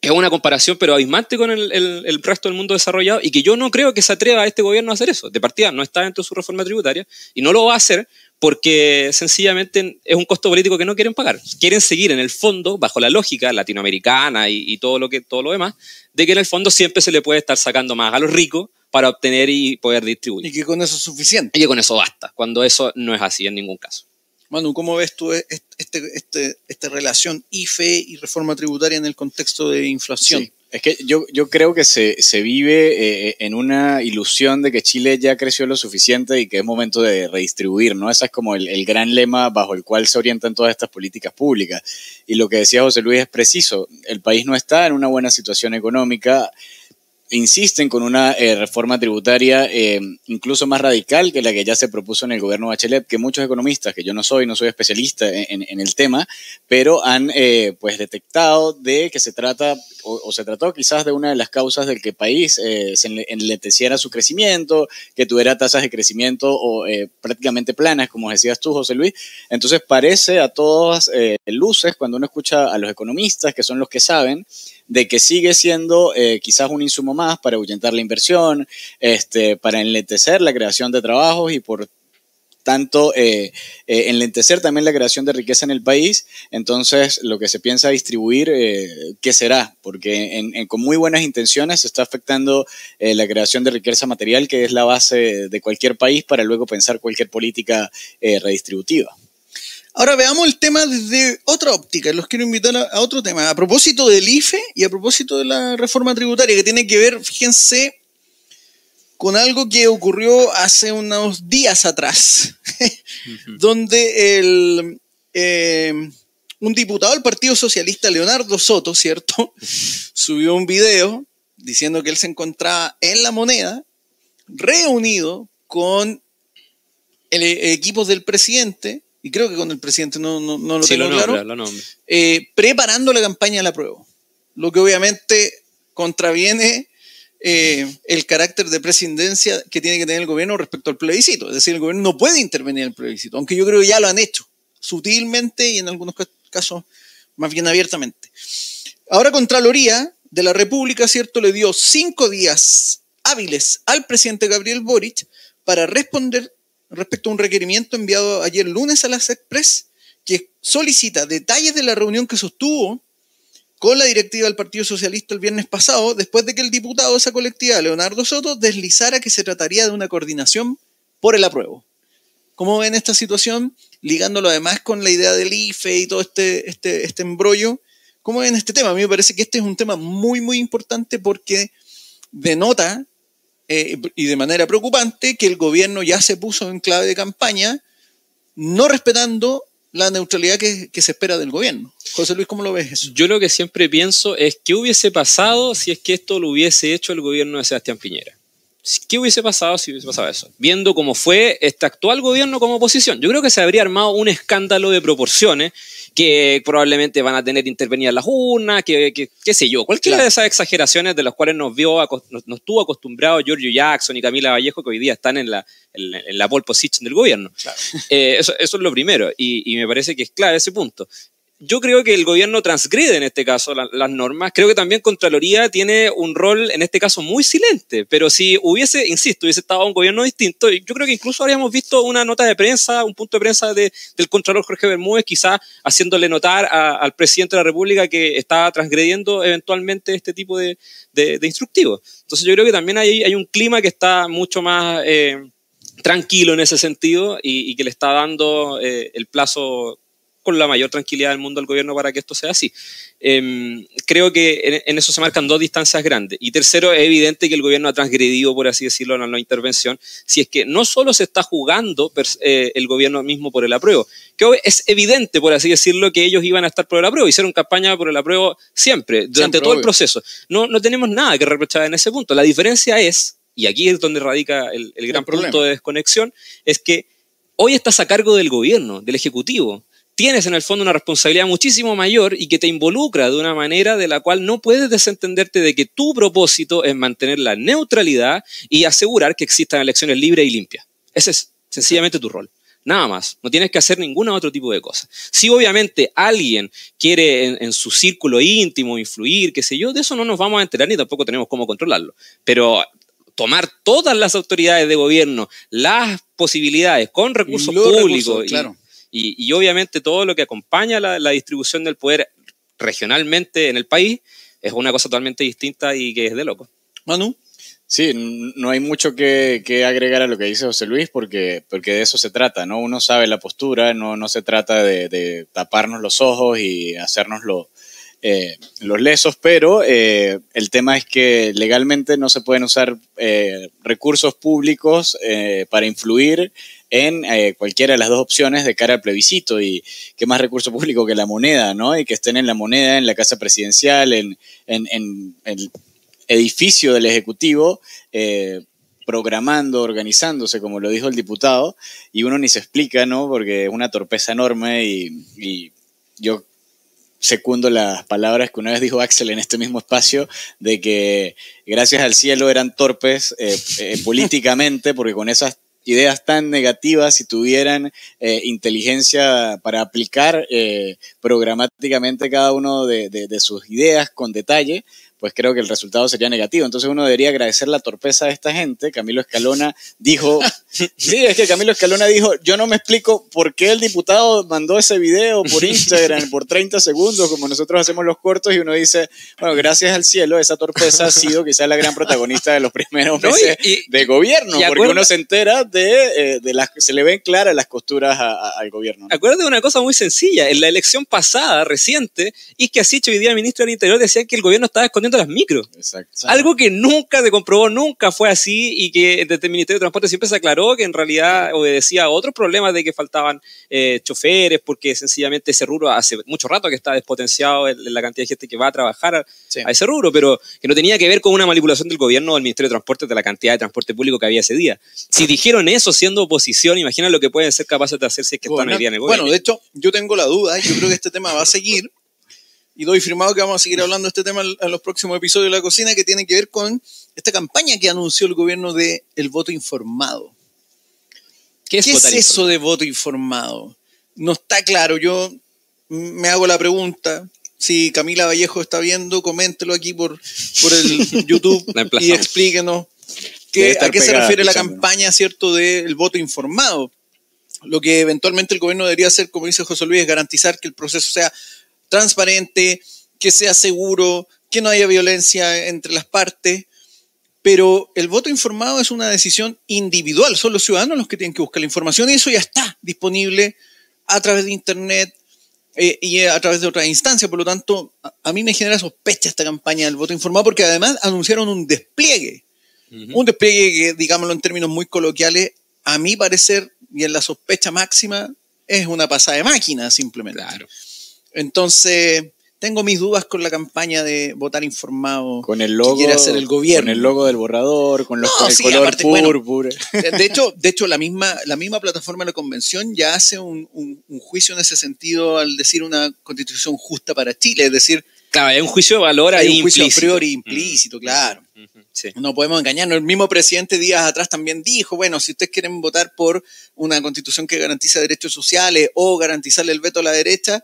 es una comparación pero abismante con el, resto del mundo desarrollado y que yo no creo que se atreva a este gobierno a hacer eso. De partida no está dentro de su reforma tributaria y no lo va a hacer porque sencillamente es un costo político que no quieren pagar. Quieren seguir en el fondo, bajo la lógica latinoamericana y, y todo, lo que, todo lo demás, de que en el fondo siempre se le puede estar sacando más a los ricos para obtener y poder distribuir. Y que con eso es suficiente. Y que con eso basta, cuando eso no es así en ningún caso. Manu, ¿cómo ves tú este, este, esta relación IFE y reforma tributaria en el contexto de inflación? Es que yo, creo que se, vive eh, en una ilusión de que Chile ya creció lo suficiente y que es momento de redistribuir, ¿no? Ese es como el, gran lema bajo el cual se orientan todas estas políticas públicas. Y lo que decía José Luis es preciso, el país no está en una buena situación económica, insisten con una eh, reforma tributaria eh, incluso más radical que la que ya se propuso en el gobierno Bachelet, que muchos economistas, que yo no soy, no soy especialista en, el tema, pero han eh, pues detectado de que se trata o, se trató quizás de una de las causas del que el país se enlenteciera su crecimiento, que tuviera tasas de crecimiento o prácticamente planas, como decías tú, José Luis. Entonces parece a todas luces, cuando uno escucha a los economistas, que son los que saben, de que sigue siendo eh, quizás un insumo más para ahuyentar la inversión, este, para enlentecer la creación de trabajos y por tanto eh, eh, enlentecer también la creación de riqueza en el país. Entonces, lo que se piensa distribuir, ¿qué será? Porque con muy buenas intenciones se está afectando la creación de riqueza material, que es la base de cualquier país para luego pensar cualquier política redistributiva. Ahora veamos el tema desde otra óptica. Los quiero invitar a, otro tema. A propósito del IFE y a propósito de la reforma tributaria, que tiene que ver, fíjense, con algo que ocurrió hace unos días atrás, donde el, eh, un diputado del Partido Socialista, Leonardo Soto, ¿cierto?, subió un video diciendo que él se encontraba en la moneda, reunido con el, eh, equipos del presidente y creo que con el presidente no, no, no lo tengo claro, eh, preparando la campaña de la prueba. Lo que obviamente contraviene eh, el carácter de presidencia que tiene que tener el gobierno respecto al plebiscito. Es decir, el gobierno no puede intervenir en el plebiscito, aunque yo creo que ya lo han hecho, sutilmente y en algunos casos más bien abiertamente. Ahora Contraloría de la República, ¿cierto?, le dio cinco días hábiles al presidente Gabriel Boric para responder respecto a un requerimiento enviado ayer lunes a las Express que solicita detalles de la reunión que sostuvo con la directiva del Partido Socialista el viernes pasado, después de que el diputado de esa colectiva, Leonardo Soto, deslizara que se trataría de una coordinación por el apruebo. ¿Cómo ven esta situación? Ligándolo además con la idea del IFE y todo este, este, este embrollo. ¿Cómo ven este tema? A mí me parece que este es un tema muy, muy importante porque denota eh, y de manera preocupante que el gobierno ya se puso en clave de campaña, no respetando la neutralidad que, se espera del gobierno. José Luis, ¿cómo lo ves eso? Yo lo que siempre pienso es qué hubiese pasado si es que esto lo hubiese hecho el gobierno de Sebastián Piñera. ¿Qué hubiese pasado si hubiese pasado eso? Viendo cómo fue este actual gobierno como oposición. Yo creo que se habría armado un escándalo de proporciones que probablemente van a tener intervenir las urnas, que, qué sé yo, cualquiera de esas exageraciones de las cuales nos vio, nos, tuvo acostumbrado Giorgio Jackson y Camila Vallejo, que hoy día están en la, en, la pole position del gobierno. Eh, eso, eso, es lo primero, y, y me parece que es clave ese punto yo creo que el gobierno transgrede en este caso las normas. Creo que también Contraloría tiene un rol en este caso muy silente, pero si hubiese, insisto, hubiese estado un gobierno distinto, yo creo que incluso habríamos visto una nota de prensa, un punto de prensa del Contralor Jorge Bermúdez, quizás haciéndole notar al presidente de la República que estaba transgrediendo eventualmente este tipo de, de, instructivos. Entonces yo creo que también hay, hay un clima que está mucho más... Eh, tranquilo en ese sentido y, que le está dando eh, el plazo con la mayor tranquilidad del mundo al gobierno para que esto sea así. Em, creo que en, eso se marcan dos distancias grandes. Y tercero, es evidente que el gobierno ha transgredido, por así decirlo, en la intervención, si es que no solo se está jugando eh, el gobierno mismo por el apruebo, que es evidente, por así decirlo, que ellos iban a estar por el apruebo, hicieron campaña por el apruebo siempre, durante todo el proceso. No, no tenemos nada que reprochar en ese punto. La diferencia es, y aquí es donde radica el, gran punto de desconexión, es que hoy estás a cargo del gobierno, del Ejecutivo tienes en el fondo una responsabilidad muchísimo mayor y que te involucra de una manera de la cual no puedes desentenderte de que tu propósito es mantener la neutralidad y asegurar que existan elecciones libres y limpias. Ese es sencillamente tu rol. Nada más, no tienes que hacer ningún otro tipo de cosa. Si obviamente alguien quiere en, en, su círculo íntimo influir, qué sé yo, de eso no nos vamos a enterar ni tampoco tenemos cómo controlarlo. Pero tomar todas las autoridades de gobierno, las posibilidades con recursos públicos claro. Y, obviamente todo lo que acompaña la, distribución del poder regionalmente en el país es una cosa totalmente distinta y que es de loco. Manu. Sí, no hay mucho que, agregar a lo que dice José Luis porque, porque de eso se trata, ¿no? Uno sabe la postura, no, no se trata de, taparnos los ojos y hacernos eh, los lesos, pero eh, el tema es que legalmente no se pueden usar eh, recursos públicos para influir en eh, cualquiera de las dos opciones de cara al plebiscito y qué más recurso público que la moneda, ¿no? Y que estén en la moneda, en la casa presidencial, en, en, en, edificio del Ejecutivo. Eh, programando, organizándose, como lo dijo el diputado, y uno ni se explica, ¿no? Porque es una torpeza enorme y, y yo secundo las palabras que una vez dijo Axel en este mismo espacio, de que gracias al cielo eran torpes eh, eh, políticamente, porque con esas ideas tan negativas, si tuvieran eh, inteligencia para aplicar programáticamente cada uno de, de, sus ideas con detalle, pues creo que el resultado sería negativo. Entonces uno debería agradecer la torpeza de esta gente. Camilo Escalona dijo, sí, es que Camilo Escalona dijo, yo no me explico por qué el diputado mandó ese video por Instagram por 30 segundos, como nosotros hacemos los cortos, y uno dice, bueno, gracias al cielo, esa torpeza ha sido quizás la gran protagonista de los primeros meses de gobierno, porque uno se entera de, eh, de las, se le ven claras las costuras al gobierno. Acuérdate de una cosa muy sencilla, en la elección pasada, reciente, y que así hoy día el ministro del Interior decía que el gobierno estaba escondiendo las micros. Algo que nunca se comprobó, nunca fue así y que desde el Ministerio de Transporte siempre se aclaró que en realidad obedecía a otros problemas de que faltaban eh, choferes, porque sencillamente ese rubro hace mucho rato que está despotenciado en, la cantidad de gente que va a trabajar a, ese rubro, pero que no tenía que ver con una manipulación del gobierno o del Ministerio de Transporte de la cantidad de transporte público que había ese día. Si dijeron eso siendo oposición, imagina lo que pueden ser capaces de hacer si es que están hoy día en el gobierno. Bueno, de hecho, yo tengo la duda, yo creo que este tema va a seguir y doy firmado que vamos a seguir hablando de este tema en los próximos episodios de La Cocina, que tiene que ver con esta campaña que anunció el gobierno de el voto informado. ¿Qué es, eso de voto informado? No está claro. Yo me hago la pregunta. Si Camila Vallejo está viendo, coméntelo aquí por, por el YouTube y explíquenos a qué se refiere la campaña, ¿cierto?, del voto informado. Lo que eventualmente el gobierno debería hacer, como dice José Luis, es garantizar que el proceso sea transparente, que sea seguro, que no haya violencia entre las partes. Pero el voto informado es una decisión individual, son los ciudadanos los que tienen que buscar la información y eso ya está disponible a través de Internet eh, y a través de otras instancias. Por lo tanto, a, mí me genera sospecha esta campaña del voto informado porque además anunciaron un despliegue. Un despliegue que, digámoslo en términos muy coloquiales, a mi parecer y en la sospecha máxima, es una pasada de máquina simplemente. Claro. Entonces, tengo mis dudas con la campaña de votar informado. Con el logo. Que quiere hacer el gobierno. Con el logo del borrador, con los el color púrpura. de hecho, de hecho la, misma, la misma plataforma de la convención ya hace un, juicio en ese sentido al decir una constitución justa para Chile. Es decir. Claro, hay un juicio de valor ahí. Hay un juicio a priori implícito, claro. No podemos engañarnos. El mismo presidente días atrás también dijo, bueno, si ustedes quieren votar por una constitución que garantiza derechos sociales o garantizarle el veto a la derecha,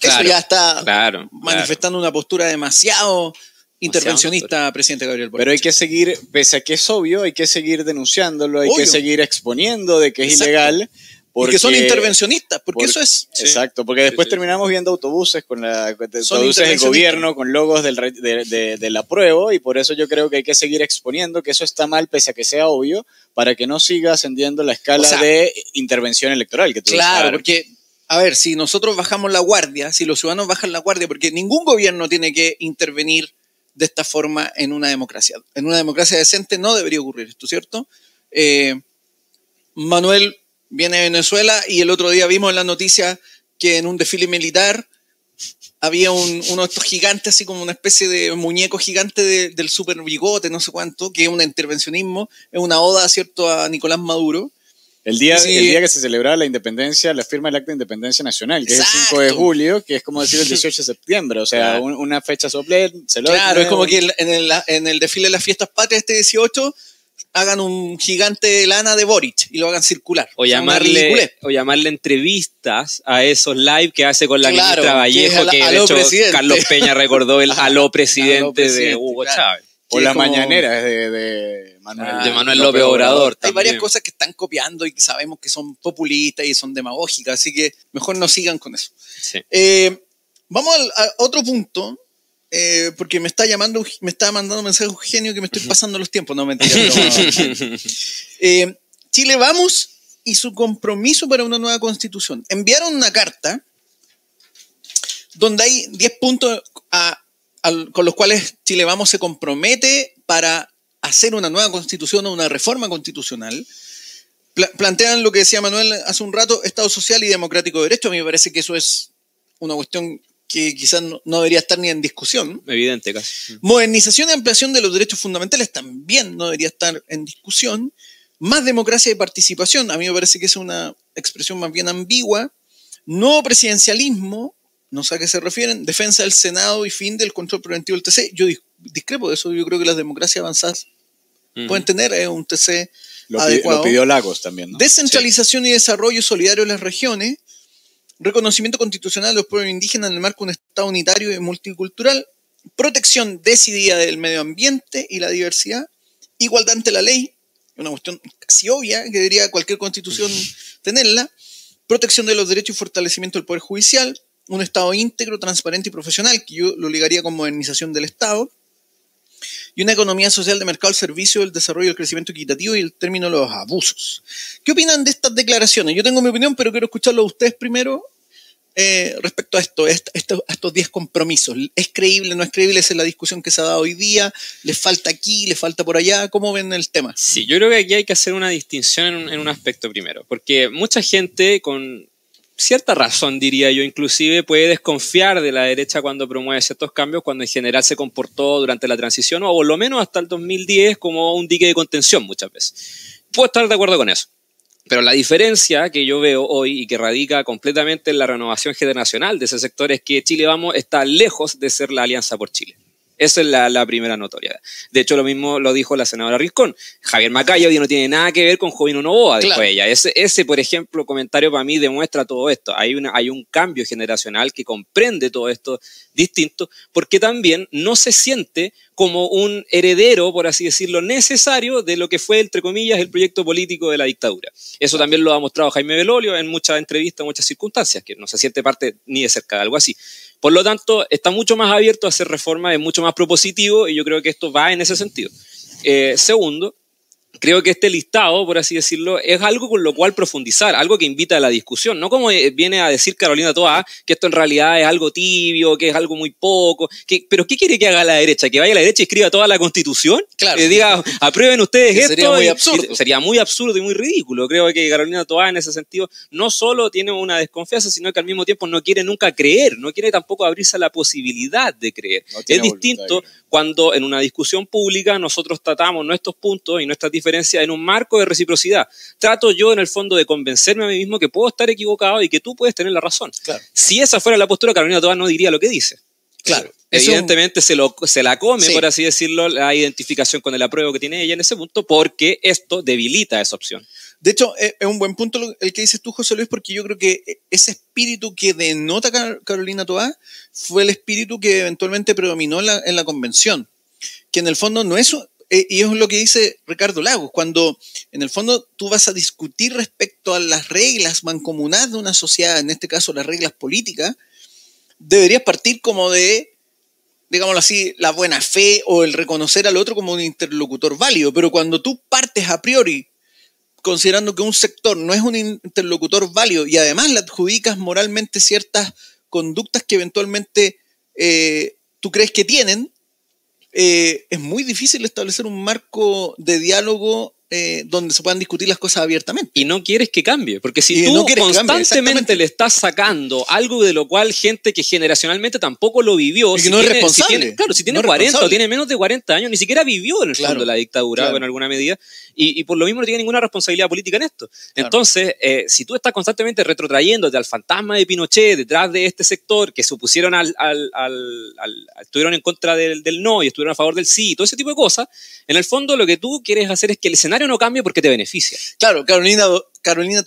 eso ya está manifestando una postura demasiado intervencionista, presidente Gabriel Boric. Pero hay que seguir, pese a que es obvio, hay que seguir denunciándolo, hay que seguir exponiendo de que es ilegal. Porque, son intervencionistas, porque, eso es. Exacto, porque después terminamos viendo autobuses con la autobuses del gobierno con logos del, de, de, la prueba y por eso yo creo que hay que seguir exponiendo que eso está mal, pese a que sea obvio, para que no siga ascendiendo la escala de intervención electoral. Que claro, porque a ver, si nosotros bajamos la guardia, si los ciudadanos bajan la guardia, porque ningún gobierno tiene que intervenir de esta forma en una democracia. En una democracia decente no debería ocurrir esto, ¿cierto? Eh, Manuel viene de Venezuela y el otro día vimos en la noticia que en un desfile militar había uno de estos gigantes, así como una especie de muñeco gigante del super bigote, no sé cuánto, que es un intervencionismo, es una oda, ¿cierto?, a Nicolás Maduro. El día, el día que se celebraba la independencia, la firma del acta de independencia nacional, que es el 5 de julio, que es como decir el 18 de septiembre, o sea, una fecha sople, Claro, es como que en el, en el desfile de las fiestas patrias este 18 hagan un gigante de lana de Boric y lo hagan circular. O, llamarle, o llamarle entrevistas a esos live que hace con la ministra Vallejo, que, de hecho Carlos Peña recordó el aló presidente, de Hugo Chávez. O la mañanera de, de, Manuel, de Manuel López Obrador. Hay varias cosas que están copiando y que sabemos que son populistas y son demagógicas, así que mejor no sigan con eso. Eh, vamos a otro punto, eh, porque me está llamando, me está mandando un mensaje Eugenio que me estoy pasando los tiempos, no mentira. eh, Chile Vamos y su compromiso para una nueva constitución. Enviaron una carta donde hay 10 puntos a con los cuales Chile Vamos se compromete para hacer una nueva constitución o una reforma constitucional. plantean lo que decía Manuel hace un rato, Estado social y democrático de derecho. A mí me parece que eso es una cuestión que quizás no, no debería estar ni en discusión. Evidente, casi. Modernización y ampliación de los derechos fundamentales también no debería estar en discusión. Más democracia y participación, a mí me parece que es una expresión más bien ambigua. Nuevo presidencialismo, no sé a qué se refieren. Defensa del Senado y fin del control preventivo del TC. Yo dis- discrepo de eso, yo creo que las democracias avanzadas pueden tener eh, un TC Lo, adecuado. lo pidió Lagos también, ¿no? Descentralización y desarrollo solidario de las regiones. Reconocimiento constitucional de los pueblos indígenas en el marco de un Estado unitario y multicultural. Protección decidida del medio ambiente y la diversidad. Igualdad ante la ley. Una cuestión casi obvia que debería cualquier constitución tenerla. Protección de los derechos y fortalecimiento del Poder Judicial. Un Estado íntegro, transparente y profesional, que yo lo ligaría con modernización del Estado y una economía social de mercado al servicio del desarrollo y el crecimiento equitativo y el término de los abusos. ¿Qué opinan de estas declaraciones? Yo tengo mi opinión, pero quiero escucharlo a ustedes primero eh, respecto a esto, est- esto- a estos 10 compromisos. ¿Es creíble, no es creíble? Esa es la discusión que se ha dado hoy día. ¿Les falta aquí, les falta por allá? ¿Cómo ven el tema? Sí, yo creo que aquí hay que hacer una distinción en un aspecto primero, porque mucha gente con cierta razón, diría yo, inclusive puede desconfiar de la derecha cuando promueve ciertos cambios, cuando en general se comportó durante la transición o por lo menos hasta el 2010 como un dique de contención muchas veces. Puedo estar de acuerdo con eso. Pero la diferencia que yo veo hoy y que radica completamente en la renovación generacional de ese sector es que Chile Vamos está lejos de ser la Alianza por Chile. Esa es la, la primera notoriedad. De hecho, lo mismo lo dijo la senadora Rincón. Javier Macaya hoy no tiene nada que ver con Jovino Novoa, dijo Claro. ella. Ese, ese, por ejemplo, comentario para mí demuestra todo esto. Hay, una, hay un cambio generacional que comprende todo esto distinto, porque también no se siente como un heredero, por así decirlo, necesario de lo que fue, entre comillas, el proyecto político de la dictadura. Eso también lo ha mostrado Jaime Belolio en muchas entrevistas, en muchas circunstancias, que no se siente parte ni de cerca de algo así. Por lo tanto, está mucho más abierto a hacer reformas, es mucho más propositivo y yo creo que esto va en ese sentido. Eh, segundo, creo que este listado, por así decirlo, es algo con lo cual profundizar, algo que invita a la discusión, no como eh, viene a decir Carolina Toa, que esto en realidad es algo tibio, que es algo muy poco, que, pero ¿qué quiere que haga la derecha? ¿Que vaya a la derecha y escriba toda la constitución? Claro. Que diga, aprueben ustedes Que esto. sería muy y- absurdo. y sería muy absurdo y muy ridículo. Creo que Carolina Toa en ese sentido no solo tiene una desconfianza, sino que al mismo tiempo no quiere nunca creer, no quiere tampoco abrirse a la posibilidad de creer. No es distinto. Cuando en una discusión pública nosotros tratamos nuestros puntos y nuestras diferencias en un marco de reciprocidad. Trato yo en el fondo de convencerme a mí mismo que puedo estar equivocado y que tú puedes tener la razón. Claro. Si esa fuera la postura, Carolina Toa no diría lo que dice. Claro. Eso- Evidentemente se, lo, se la come, Sí. por así decirlo, la identificación con el apruebo que tiene ella en ese punto, porque esto debilita esa opción. De hecho, es es un buen punto el que dices tú, José Luis, porque yo creo que ese espíritu que denota Car- Carolina Toá fue el espíritu que eventualmente predominó en la, en la convención. Que en el fondo no es, eh, y es lo que dice Ricardo Lagos, cuando en el fondo tú vas a discutir respecto a las reglas mancomunadas de una sociedad, en este caso las reglas políticas, deberías partir como de digámoslo así, la buena fe o el reconocer al otro como un interlocutor válido, pero cuando tú partes a priori considerando que un sector no es un interlocutor válido y además le adjudicas moralmente ciertas conductas que eventualmente eh, tú crees que tienen, eh, es muy difícil establecer un marco de diálogo eh, donde se puedan discutir las cosas abiertamente. Y no quieres que cambie, porque si tú no que cambie, constantemente exactamente. le estás sacando algo de lo cual gente que generacionalmente tampoco lo vivió, Y que si no es tiene- si responsable. tiene- claro, si tiene No es 40 o tiene menos de 40 años, ni siquiera vivió en el Claro, fondo la dictadura claro. en alguna medida, y, y por lo mismo no tiene ninguna responsabilidad política en esto. Entonces, eh, si tú estás constantemente retrotrayéndote al fantasma de Pinochet detrás de este sector que se opusieron al, al- al- al- estuvieron en contra del, del no y estuvieron a favor del sí, y todo ese tipo de cosas, en el fondo lo que tú quieres hacer es que el escenario no cambie porque te beneficia. Claro, Carolina, Carolina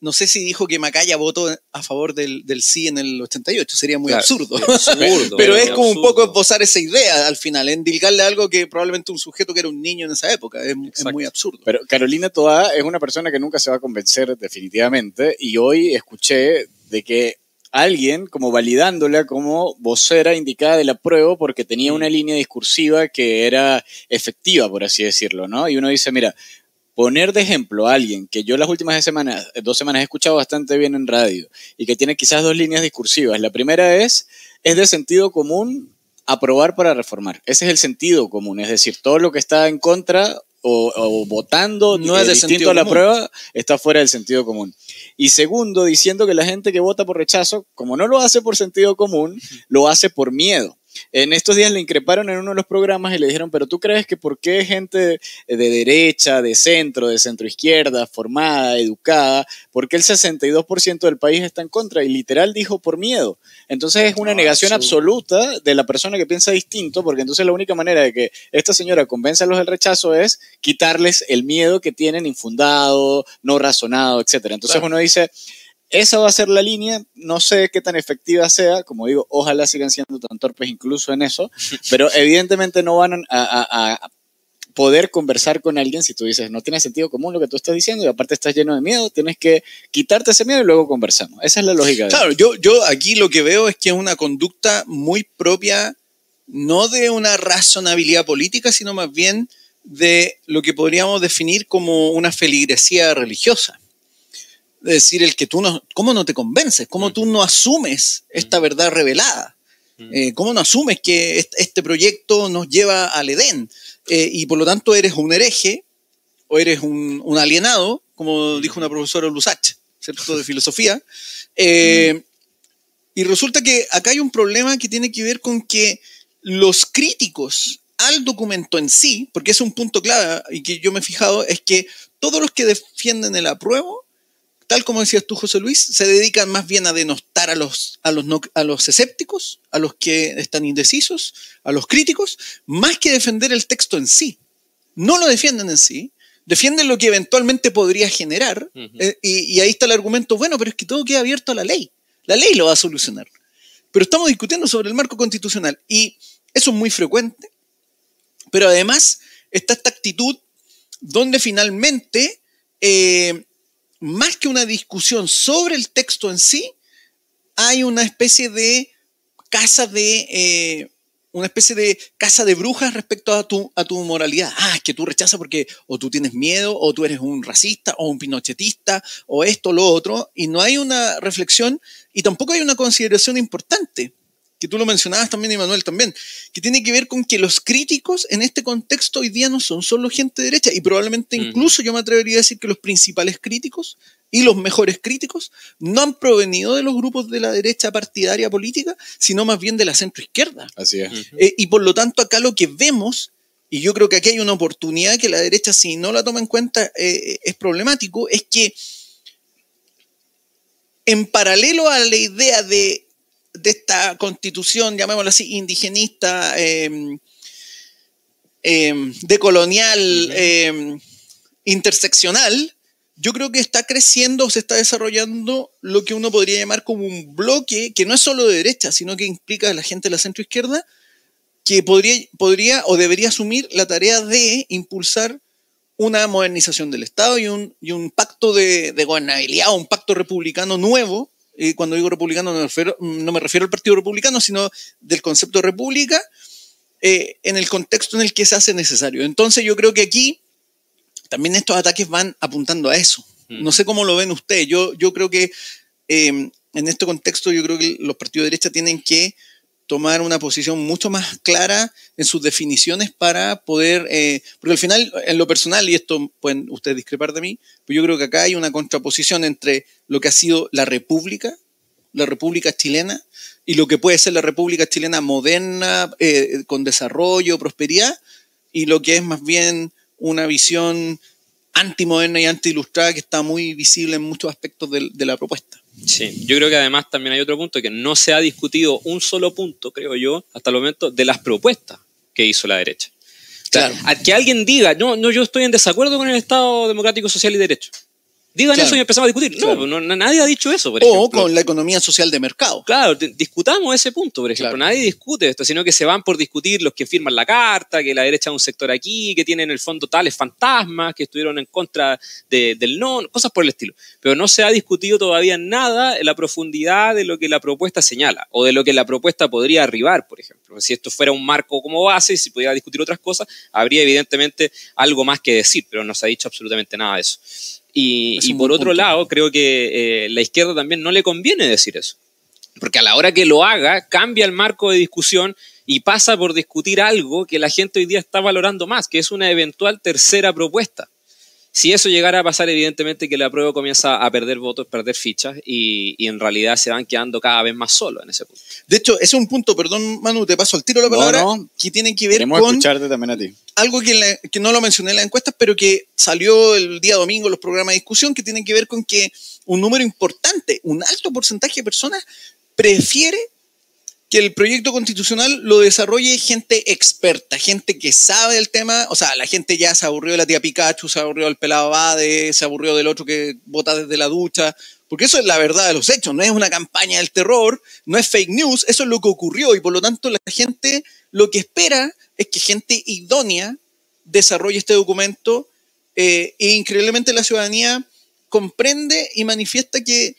no sé si dijo que Macaya votó a favor del, del sí en el 88, sería muy Claro, absurdo. absurdo, Pero es como un poco esbozar esa idea al final, endilgarle algo que probablemente un sujeto que era un niño en esa época. Es, es muy absurdo. Pero Carolina Toa es una persona que nunca se va a convencer definitivamente y hoy escuché de que alguien como validándola como vocera indicada del apruebo porque tenía una línea discursiva que era efectiva, por así decirlo, ¿no? Y uno dice, mira, poner de ejemplo a alguien que yo las últimas semanas, dos semanas he escuchado bastante bien en radio y que tiene quizás dos líneas discursivas. La primera es, es de sentido común aprobar para reformar. Ese es el sentido común, es decir, todo lo que está en contra o, o, votando no es de distinto a la prueba, está fuera del sentido común. Y segundo, diciendo que la gente que vota por rechazo, como no lo hace por sentido común, lo hace por miedo. En estos días le increparon en uno de los programas y le dijeron, pero tú crees que por qué gente de derecha, de centro, de centro izquierda, formada, educada, por qué el 62% del país está en contra? Y literal dijo por miedo. Entonces es una negación absoluta de la persona que piensa distinto, porque entonces la única manera de que esta señora convenza a los del rechazo es quitarles el miedo que tienen infundado, no razonado, etc. Entonces uno dice, esa va a ser la línea, no sé qué tan efectiva sea, como digo, ojalá sigan siendo tan torpes incluso en eso, pero evidentemente no van a, poder conversar con alguien si tú dices, no tiene sentido común lo que tú estás diciendo y aparte estás lleno de miedo, tienes que quitarte ese miedo y luego conversamos. Esa es la lógica. Claro, yo, yo aquí lo que veo es que es una conducta muy propia, no de una razonabilidad política, sino más bien de lo que podríamos definir como una feligresía religiosa decir, el que tú no, ¿cómo no te convences? ¿Cómo tú no asumes esta verdad revelada? Eh, ¿Cómo no asumes que este proyecto nos lleva al Edén? Eh, y por lo tanto eres un hereje o eres un, alienado, como dijo una profesora Lusach, ¿cierto? De filosofía. Eh, y resulta que acá hay un problema que tiene que ver con que los críticos al documento en sí, porque es un punto clave y que yo me he fijado, es que todos los que defienden el apruebo tal como decías tú, José Luis, se dedican más bien a denostar a los, a los, a los escépticos, a los que están indecisos, a los críticos, más que defender el texto en sí. No lo defienden en sí, defienden lo que eventualmente podría generar, eh, y, y, ahí está el argumento, bueno, pero es que todo queda abierto a la ley. La ley lo va a solucionar. Pero estamos discutiendo sobre el marco constitucional, y eso es muy frecuente, pero además está esta actitud donde finalmente eh, más que una discusión sobre el texto en sí, hay una especie de casa de eh, una especie de casa de brujas respecto a tu, a tu moralidad. Ah, es que tú rechazas porque o tú tienes miedo, o tú eres un racista, o un pinochetista, o esto, lo otro, y no hay una reflexión y tampoco hay una consideración importante que tú lo mencionabas también, Emanuel, también, que tiene que ver con que los críticos en este contexto hoy día no son solo gente derecha, y probablemente incluso yo me atrevería a decir que los principales críticos y los mejores críticos no han provenido de los grupos de la derecha partidaria política, sino más bien de la centroizquierda. Así es. Eh, y por lo tanto acá lo que vemos, y yo creo que aquí hay una oportunidad que la derecha si no la toma en cuenta eh, es problemático, es que en paralelo a la idea de de esta constitución, llamémoslo así, indigenista, eh, eh, decolonial, eh, interseccional, yo creo que está creciendo, se está desarrollando lo que uno podría llamar como un bloque que no es solo de derecha, sino que implica a la gente de la centroizquierda, que podría, podría o debería asumir la tarea de impulsar una modernización del Estado y un, y un pacto de, de gobernabilidad, un pacto republicano nuevo, y cuando digo republicano no me, refiero, no me refiero al Partido Republicano, sino del concepto de república, eh, en el contexto en el que se hace necesario. Entonces yo creo que aquí también estos ataques van apuntando a eso. Mm. No sé cómo lo ven ustedes. Yo, yo creo que eh, en este contexto yo creo que los partidos de derecha tienen que tomar una posición mucho más clara en sus definiciones para poder, eh, porque al final, en lo personal, y esto pueden ustedes discrepar de mí, pues yo creo que acá hay una contraposición entre lo que ha sido la República, la República chilena, y lo que puede ser la República chilena moderna, eh, con desarrollo, prosperidad, y lo que es más bien una visión antimoderna y anti-ilustrada que está muy visible en muchos aspectos de la propuesta. Sí, yo creo que además también hay otro punto que no se ha discutido un solo punto, creo yo, hasta el momento, de las propuestas que hizo la derecha. Claro. a que alguien diga, no, no, yo estoy en desacuerdo con el Estado democrático, social y derecho. Digan eso y empezamos a discutir. No, nadie ha dicho eso, por o con la economía social de mercado. Claro, discutamos ese punto, por ejemplo. Nadie discute esto, sino que se van por discutir los que firman la carta, que la derecha es un sector aquí, que tienen en el fondo tales fantasmas, que estuvieron en contra del no, cosas por el estilo. Pero no se ha discutido todavía nada en la profundidad de lo que la propuesta señala o de lo que la propuesta podría arribar, por ejemplo. Si esto fuera un marco como base y si pudiera discutir otras cosas, habría evidentemente algo más que decir, pero no se ha dicho absolutamente nada de eso. Y, por otro lado, creo que eh, la izquierda también no le conviene decir eso. Porque a la hora que lo haga, cambia el marco de discusión y pasa por discutir algo que la gente hoy día está valorando más, que es una eventual tercera propuesta. Si eso llegara a pasar, evidentemente que la prueba comienza a perder votos, perder fichas y, en realidad se van quedando cada vez más solos en ese punto. De hecho, ese es un punto, perdón Manu, te paso al tiro la palabra, que tiene que ver con escucharte también a ti. algo que, que, no lo mencioné en las encuestas, pero que salió el día domingo en los programas de discusión, que tiene que ver con que un número importante, un alto porcentaje de personas prefiere que el proyecto constitucional lo desarrolle gente experta, gente que sabe del tema, o sea, la gente ya se aburrió de la tía Pikachu, se aburrió del pelado Bade, se aburrió del otro que vota desde la ducha, porque eso es la verdad de los hechos, no es una campaña del terror, no es fake news, eso es lo que ocurrió. Y por lo tanto la gente lo que espera es que gente idónea desarrolle este documento eh, e increíblemente la ciudadanía comprende y manifiesta que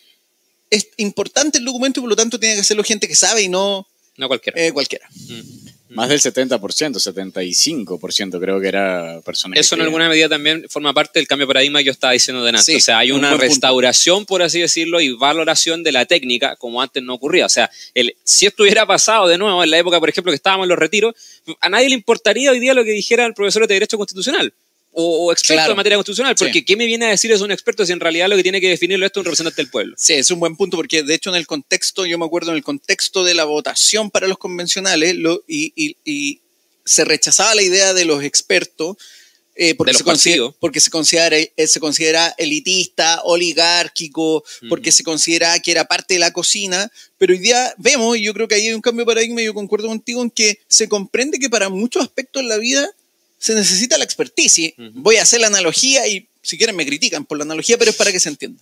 es importante el documento y por lo tanto tiene que hacerlo gente que sabe y no, no cualquiera. Eh, cualquiera. Mm. Más del 70%, 75% creo que era personas. Eso en alguna medida también forma parte del cambio de paradigma que yo estaba diciendo de antes. o sea, hay una restauración, por así decirlo, y valoración de la técnica como antes no ocurría. O sea, el, si esto hubiera pasado de nuevo en la época, por ejemplo, que estábamos en los retiros, a nadie le importaría hoy día lo que dijera el profesor de Derecho Constitucional o, experto en materia constitucional, porque ¿qué me viene a decir es un experto si en realidad lo que tiene que definirlo esto es un representante del pueblo? Sí, es un buen punto, porque de hecho en el contexto, yo me acuerdo en el contexto de la votación para los convencionales, lo, y, se rechazaba la idea de los expertos. Eh, porque, se considera, porque se considera, eh, se considera elitista, oligárquico, porque se considera que era parte de la cocina, pero hoy día vemos, y yo creo que ahí hay un cambio de paradigma, y yo concuerdo contigo en que se comprende que para muchos aspectos de la vida se necesita la expertise. Voy a hacer la analogía y si quieren me critican por la analogía, pero es para que se entienda.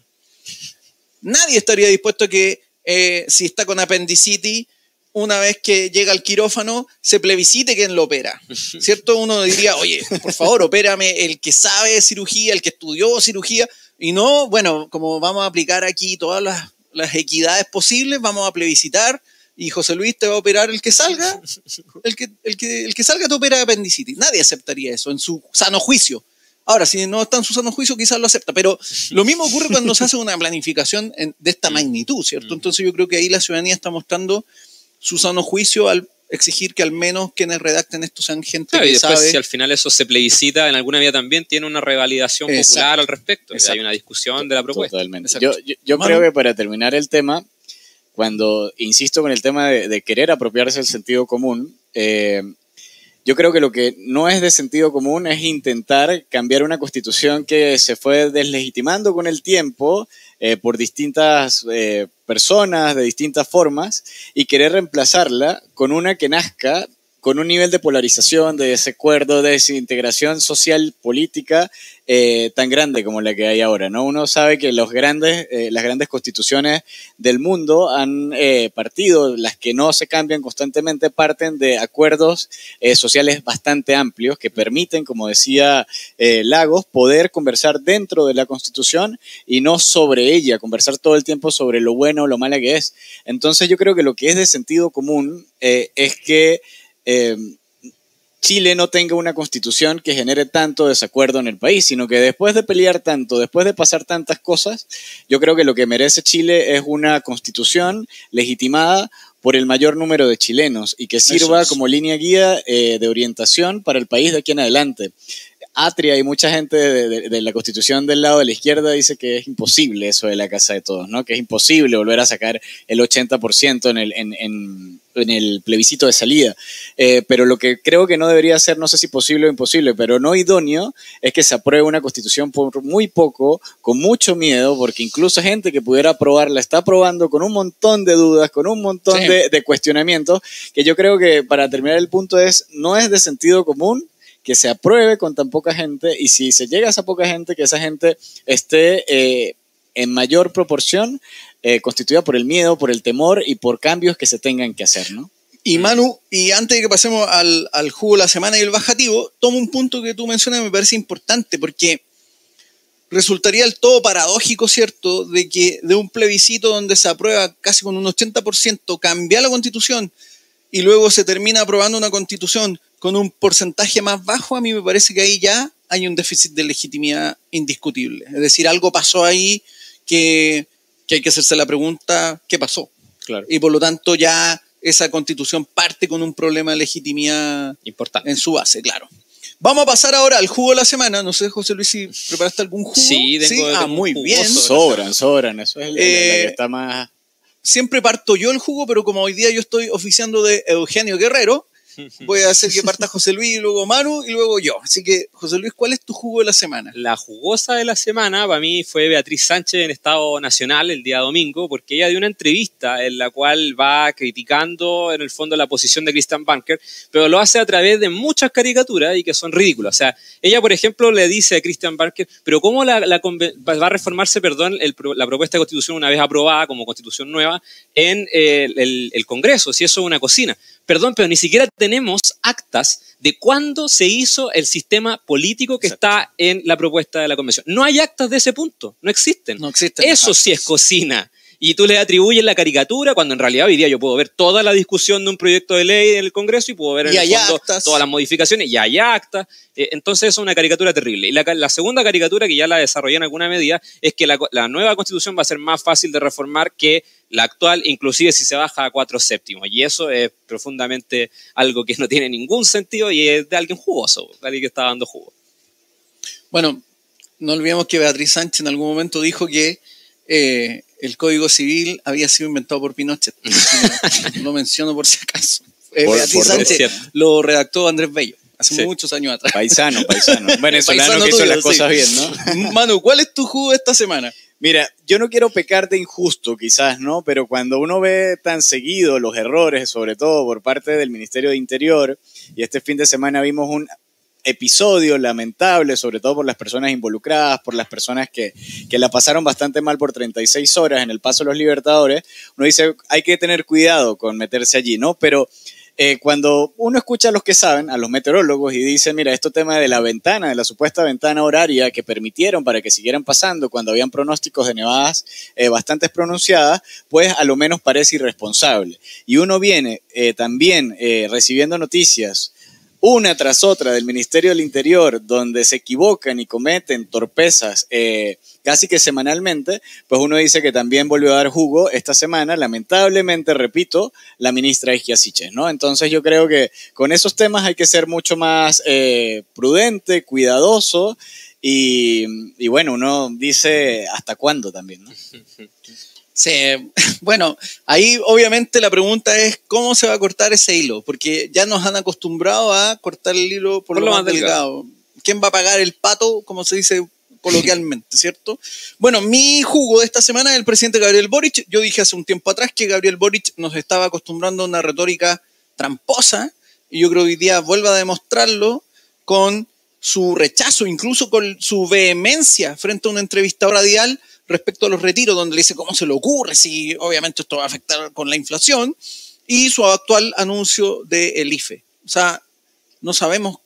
Nadie estaría dispuesto a que eh, si está con apendicitis, una vez que llega al quirófano, se plebiscite quien lo opera. ¿Cierto? Uno diría, oye, por favor, opérame el que sabe cirugía, el que estudió cirugía, y no, bueno, como vamos a aplicar aquí todas las, las equidades posibles, vamos a plebiscitar y José Luis te va a operar el que salga, el que, el que, el que salga te opera apendicitis. Nadie aceptaría eso en su sano juicio. Ahora, si no está en su sano juicio, quizás lo acepta, pero lo mismo ocurre cuando se hace una planificación de esta magnitud, ¿cierto? Entonces yo creo que ahí la ciudadanía está mostrando su sano juicio al exigir que al menos quienes redacten esto sean gente que y después, sabe. si al final eso se plebiscita en alguna vía también tiene una revalidación popular al respecto. hay una discusión de la propuesta. Totalmente. Yo, yo, creo que para terminar el tema, cuando insisto con el tema de, querer apropiarse del sentido común, eh, yo creo que lo que no es de sentido común es intentar cambiar una constitución que se fue deslegitimando con el tiempo eh, por distintas eh, personas, de distintas formas, y querer reemplazarla con una que nazca con un nivel de polarización, de desacuerdo, de desintegración social, política, eh, tan grande como la que hay ahora. ¿no? Uno sabe que eh, las grandes constituciones del mundo han eh, partido, las que no se cambian constantemente, parten de acuerdos sociales bastante amplios que permiten, como decía Lagos, poder conversar dentro de la constitución y no sobre ella, conversar todo el tiempo sobre lo bueno o lo mala que es. Entonces yo creo que lo que es de sentido común es que Chile no tenga una constitución que genere tanto desacuerdo en el país, sino que después de pelear tanto, después de pasar tantas cosas, yo creo que lo que merece Chile es una constitución legitimada por el mayor número de chilenos y que sirva como línea guía eh, de orientación para el país de aquí en adelante. Atria y mucha gente de, la constitución del lado de la izquierda dice que es imposible eso de la casa de todos, ¿no? que es imposible volver a sacar el 80% en el, en, en, en, el plebiscito de salida. Eh, pero lo que creo que no debería ser, no sé si posible o imposible, pero no idóneo, es que se apruebe una constitución por muy poco, con mucho miedo, porque incluso gente que pudiera aprobarla está aprobando con un montón de dudas, con un montón de, de cuestionamientos, que yo creo que para terminar el punto es, no es de sentido común que se apruebe con tan poca gente y si se llega a esa poca gente, que esa gente esté eh, en mayor proporción eh, constituida por el miedo, por el temor y por cambios que se tengan que hacer, ¿no? Y Manu, y antes de que pasemos al, al jugo de la semana y el bajativo, tomo un punto que tú mencionas me parece importante porque resultaría el todo paradójico, ¿cierto?, de que de un plebiscito donde se aprueba casi con un 80% cambiar la constitución y luego se termina aprobando una constitución con un porcentaje más bajo, a mí me parece que ahí ya hay un déficit de legitimidad indiscutible. Es decir, algo pasó ahí que, hay que hacerse la pregunta, ¿qué pasó? Claro. Y por lo tanto ya esa constitución parte con un problema de legitimidad Importante. en su base, claro. Vamos a pasar ahora al jugo de la semana. No sé, José Luis, si preparaste algún jugo. Sí, tengo- Ah, tengo un muy bien. Sobran, sobran. Eso es la- la Eh, que está más. Siempre parto yo el jugo, pero como hoy día yo estoy oficiando de Eugenio Guerrero, voy a hacer que parta José Luis y luego Manu y luego yo. Así que, José Luis, ¿cuál es tu jugo de la semana? La jugosa de la semana para mí fue Beatriz Sánchez en Estado Nacional el día domingo, porque ella dio una entrevista en la cual va criticando en el fondo la posición de Christian Bunker, pero lo hace a través de muchas caricaturas y que son ridículas. O sea, ella, por ejemplo, le dice a Christian Bunker, pero ¿cómo la, va a reformarse, perdón, el la propuesta de constitución una vez aprobada como constitución nueva en eh, el, el- el Congreso, si eso es una cocina? Perdón, pero ni siquiera tenemos actas de cuándo se hizo el sistema político que está en la propuesta de la convención. No hay actas de ese punto, no existen. No existen. Eso sí es cocina. Y tú le atribuyes la caricatura cuando en realidad hoy día yo puedo ver toda la discusión de un proyecto de ley en el Congreso y puedo ver en Y el fondo actas. todas las modificaciones y hay actas. Eh, entonces es una caricatura terrible. Y la, segunda caricatura que ya la desarrollé en alguna medida es que la, nueva constitución va a ser más fácil de reformar que la actual, inclusive si se baja a cuatro séptimos. Y eso es profundamente algo que no tiene ningún sentido y es de alguien jugoso, de alguien que está dando jugo. Bueno, no olvidemos que Beatriz Sánchez en algún momento dijo que eh, el Código Civil había sido inventado por Pinochet. lo menciono por si acaso. Eh, Por- Beatriz por Sánchez decir. lo redactó Andrés Bello hace Sí. muchos años atrás. Paisano, paisano. Venezolano Paisano que hizo tuyo, las cosas sí. bien, ¿no? Manu, ¿cuál es tu jugo esta semana? Mira, yo no quiero pecar de injusto, quizás, ¿no? Pero cuando uno ve tan seguido los errores, sobre todo por parte del Ministerio de Interior, y este fin de semana vimos un episodio lamentable, sobre todo por las personas involucradas, por las personas que, que la pasaron bastante mal por 36 horas en el Paso de los Libertadores, uno dice, hay que tener cuidado con meterse allí, ¿no? Pero eh, cuando uno escucha a los que saben, a los meteorólogos, y dice, mira, esto tema de la ventana, de la supuesta ventana horaria que permitieron para que siguieran pasando cuando habían pronósticos de nevadas eh, bastante pronunciadas, pues a lo menos parece irresponsable. Y uno viene eh, también recibiendo noticias una tras otra del Ministerio del Interior, donde se equivocan y cometen torpezas eh, casi que semanalmente, pues uno dice que también volvió a dar jugo esta semana, lamentablemente, repito, la ministra Isquiasiche, ¿no? Entonces yo creo que con esos temas hay que ser mucho más eh, prudente, cuidadoso y, y bueno, uno dice hasta cuándo también, ¿no? Sí, bueno, ahí obviamente la pregunta es cómo se va a cortar ese hilo, porque ya nos han acostumbrado a cortar el hilo por, lo, más delgado. ¿Quién va a pagar el pato, como se dice coloquialmente, cierto? Bueno, mi jugo de esta semana es el presidente Gabriel Boric. Yo dije hace un tiempo atrás que Gabriel Boric nos estaba acostumbrando a una retórica tramposa, y yo creo que hoy día vuelve a demostrarlo con su rechazo, incluso con su vehemencia frente a una entrevista radial respecto a los retiros, donde le dice cómo se le ocurre, si obviamente esto va a afectar con la inflación, y su actual anuncio del IFE. O sea, no sabemos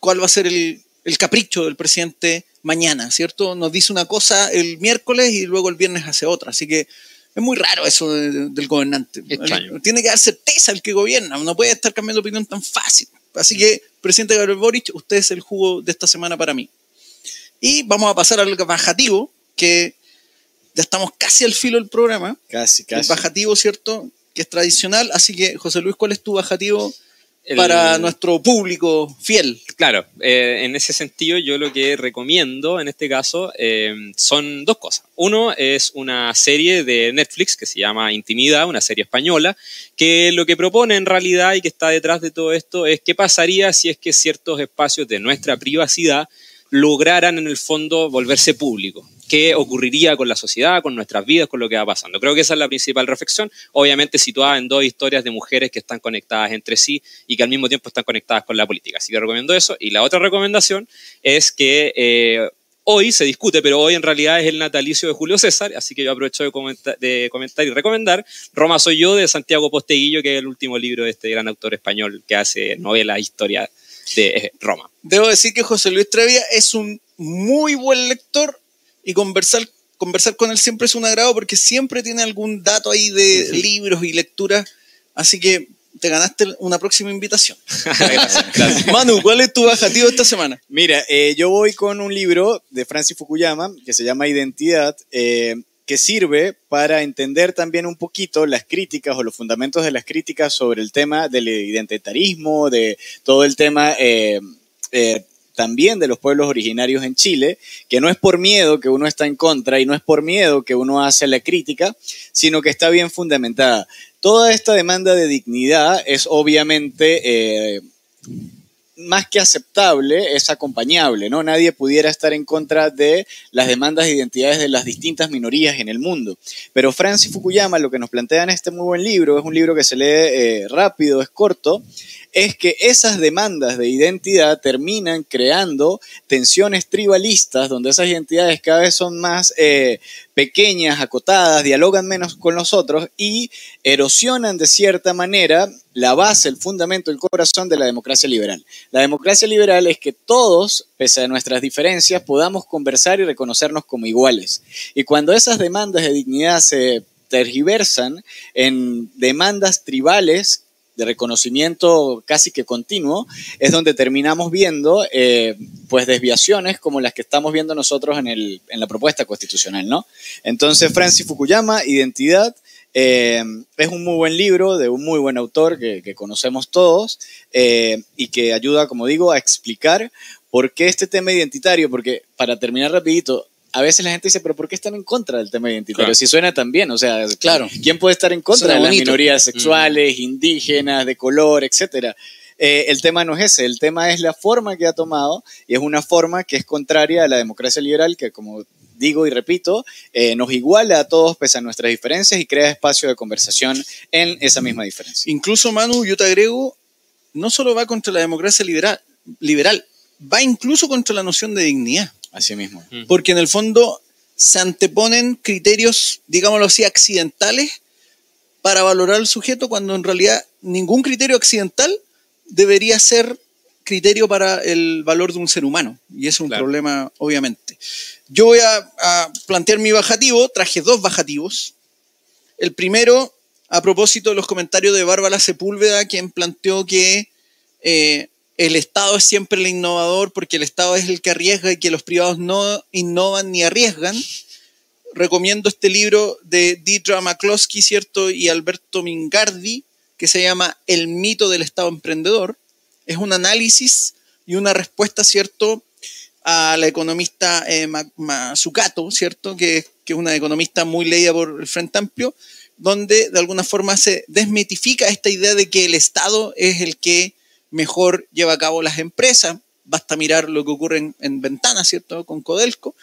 cuál va a ser el, el, capricho del presidente mañana, ¿cierto? Nos dice una cosa el miércoles y luego el viernes hace otra. Así que es muy raro eso de, del gobernante. Extraño. Tiene que dar certeza el que gobierna, no puede estar cambiando opinión tan fácil. Así que, presidente Gabriel Boric, usted es el jugo de esta semana para mí. Y vamos a pasar al bajativo, que ya estamos casi al filo del programa. Casi, casi. El bajativo, ¿cierto? Que es tradicional. Así que, José Luis, ¿cuál es tu bajativo el... para nuestro público fiel? Claro, eh, en ese sentido yo lo que recomiendo en este caso eh, son dos cosas. Uno es una serie de Netflix que se llama Intimidad, una serie española, que lo que propone en realidad y que está detrás de todo esto es qué pasaría si es que ciertos espacios de nuestra privacidad lograran en el fondo volverse públicos. ¿Qué ocurriría con la sociedad, con nuestras vidas, con lo que va pasando? Creo que esa es la principal reflexión, obviamente situada en dos historias de mujeres que están conectadas entre sí y que al mismo tiempo están conectadas con la política. Así que recomiendo eso. Y la otra recomendación es que eh, hoy se discute, pero hoy en realidad es el natalicio de Julio César, así que yo aprovecho de comentar, de comentar y recomendar Roma soy yo de Santiago Posteguillo, que es el último libro de este gran autor español que hace novela, historia de Roma. Debo decir que José Luis Trevia es un muy buen lector y conversar, conversar con él siempre es un agrado porque siempre tiene algún dato ahí de sí. libros y lecturas. Así que te ganaste una próxima invitación. gracias, gracias. Manu, ¿cuál es tu bajativo esta semana? Mira, eh, yo voy con un libro de Francis Fukuyama que se llama Identidad. Eh, que sirve para entender también un poquito las críticas o los fundamentos de las críticas sobre el tema del identitarismo, de todo el tema eh, eh, también de los pueblos originarios en Chile, que no es por miedo que uno está en contra y no es por miedo que uno hace la crítica, sino que está bien fundamentada. Toda esta demanda de dignidad es obviamente... Eh, más que aceptable, es acompañable, ¿no? Nadie pudiera estar en contra de las demandas de identidades de las distintas minorías en el mundo. Pero Francis Fukuyama lo que nos plantea en este muy buen libro, es un libro que se lee eh, rápido, es corto, es que esas demandas de identidad terminan creando tensiones tribalistas, donde esas identidades cada vez son más eh, pequeñas, acotadas, dialogan menos con los otros y erosionan de cierta manera la base, el fundamento, el corazón de la democracia liberal. La democracia liberal es que todos, pese a nuestras diferencias, podamos conversar y reconocernos como iguales. Y cuando esas demandas de dignidad se tergiversan en demandas tribales de reconocimiento casi que continuo, es donde terminamos viendo eh, pues desviaciones como las que estamos viendo nosotros en, el, en la propuesta constitucional, ¿no? Entonces, Francis Fukuyama, Identidad, eh, es un muy buen libro de un muy buen autor que, conocemos todos eh, y que ayuda, como digo, a explicar por qué este tema identitario, porque para terminar rapidito, a veces la gente dice, pero ¿por qué están en contra del tema identitario? Si suena tan bien, o sea, claro, ¿quién puede estar en contra de las minorías mm. sexuales, indígenas, de color, etcétera? Eh, el tema no es ese, el tema es la forma que ha tomado y es una forma que es contraria a la democracia liberal que, como digo y repito, eh, nos iguala a todos pese a nuestras diferencias y crea espacio de conversación en esa misma diferencia. Incluso, Manu, yo te agrego, no solo va contra la democracia liberal, liberal va incluso contra la noción de dignidad. Así mismo. Porque en el fondo se anteponen criterios, digámoslo así, accidentales para valorar al sujeto cuando en realidad ningún criterio accidental debería ser criterio para el valor de un ser humano. Y es un problema, obviamente. Yo voy a, plantear mi bajativo. Traje dos bajativos. El primero, a propósito de los comentarios de Bárbara Sepúlveda, quien planteó que eh, el Estado es siempre el innovador porque el Estado es el que arriesga y que los privados no innovan ni arriesgan. Recomiendo este libro de Deidre McCloskey, ¿cierto? Y Alberto Mingardi, que se llama El mito del Estado emprendedor. Es un análisis y una respuesta, ¿cierto? A la economista eh, Mazzucato, ¿cierto? Que, que es una economista muy leída por el Frente Amplio, donde de alguna forma se desmitifica esta idea de que el Estado es el que mejor lleva a cabo las empresas. Basta mirar lo que ocurre en, en Ventana, ¿cierto? Con Codelco.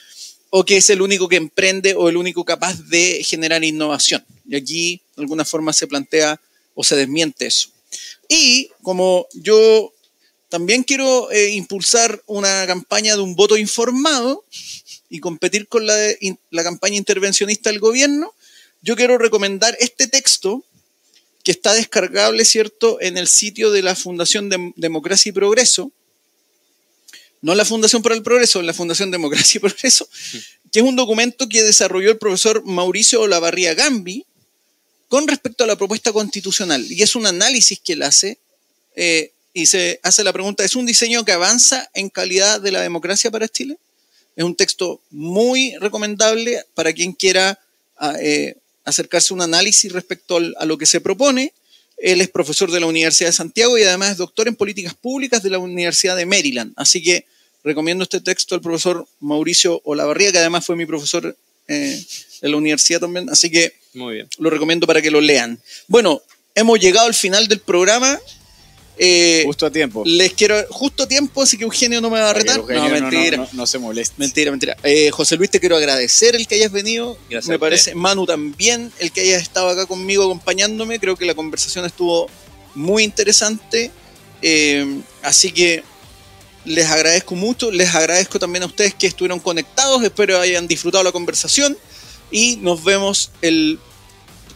O que es el único que emprende o el único capaz de generar innovación. Y aquí, de alguna forma, se plantea o se desmiente eso. Y como yo también quiero eh, impulsar una campaña de un voto informado y competir con la, la campaña intervencionista del gobierno, yo quiero recomendar este texto que está descargable, ¿cierto?, en el sitio de la Fundación de Democracia y Progreso, no la Fundación para el Progreso, la Fundación Democracia y Progreso, que es un documento que desarrolló el profesor Mauricio Olavarría Gambi con respecto a la propuesta constitucional. Y es un análisis que él hace eh, y se hace la pregunta, ¿es un diseño que avanza en calidad de la democracia para Chile? Es un texto muy recomendable para quien quiera ah, eh, acercarse a un análisis respecto a lo que se propone. Él es profesor de la Universidad de Santiago y además es doctor en políticas públicas de la Universidad de Maryland. Así que recomiendo este texto al profesor Mauricio Olavarría, que además fue mi profesor eh, en la universidad también. Así que Muy bien. lo recomiendo para que lo lean. Bueno, hemos llegado al final del programa. Eh, justo a tiempo. Les quiero, justo a tiempo, así que Eugenio no me va a retar. No, mentira. No, se moleste. Mentira, mentira. Eh, José Luis, te quiero agradecer el que hayas venido. me parece, Manu también, el que hayas estado acá conmigo acompañándome. Creo que la conversación estuvo muy interesante. Eh, así que les agradezco mucho. Les agradezco también a ustedes que estuvieron conectados. Espero hayan disfrutado la conversación. Y nos vemos el,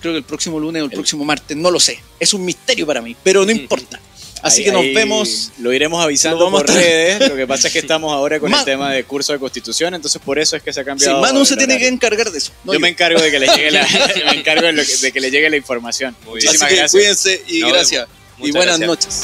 creo que el próximo lunes o el, próximo martes. No lo sé. Es un misterio para mí, pero no importa. Así que nos vemos. Lo iremos avisando por redes. Lo que pasa es que estamos ahora con el tema de curso de constitución, entonces por eso es que se ha cambiado. Sí, Manu se tiene que encargar de eso. yo, me encargo de que le llegue la, me encargo de, que le llegue la información. Muchísimas gracias. Cuídense y gracias. Y buenas noches.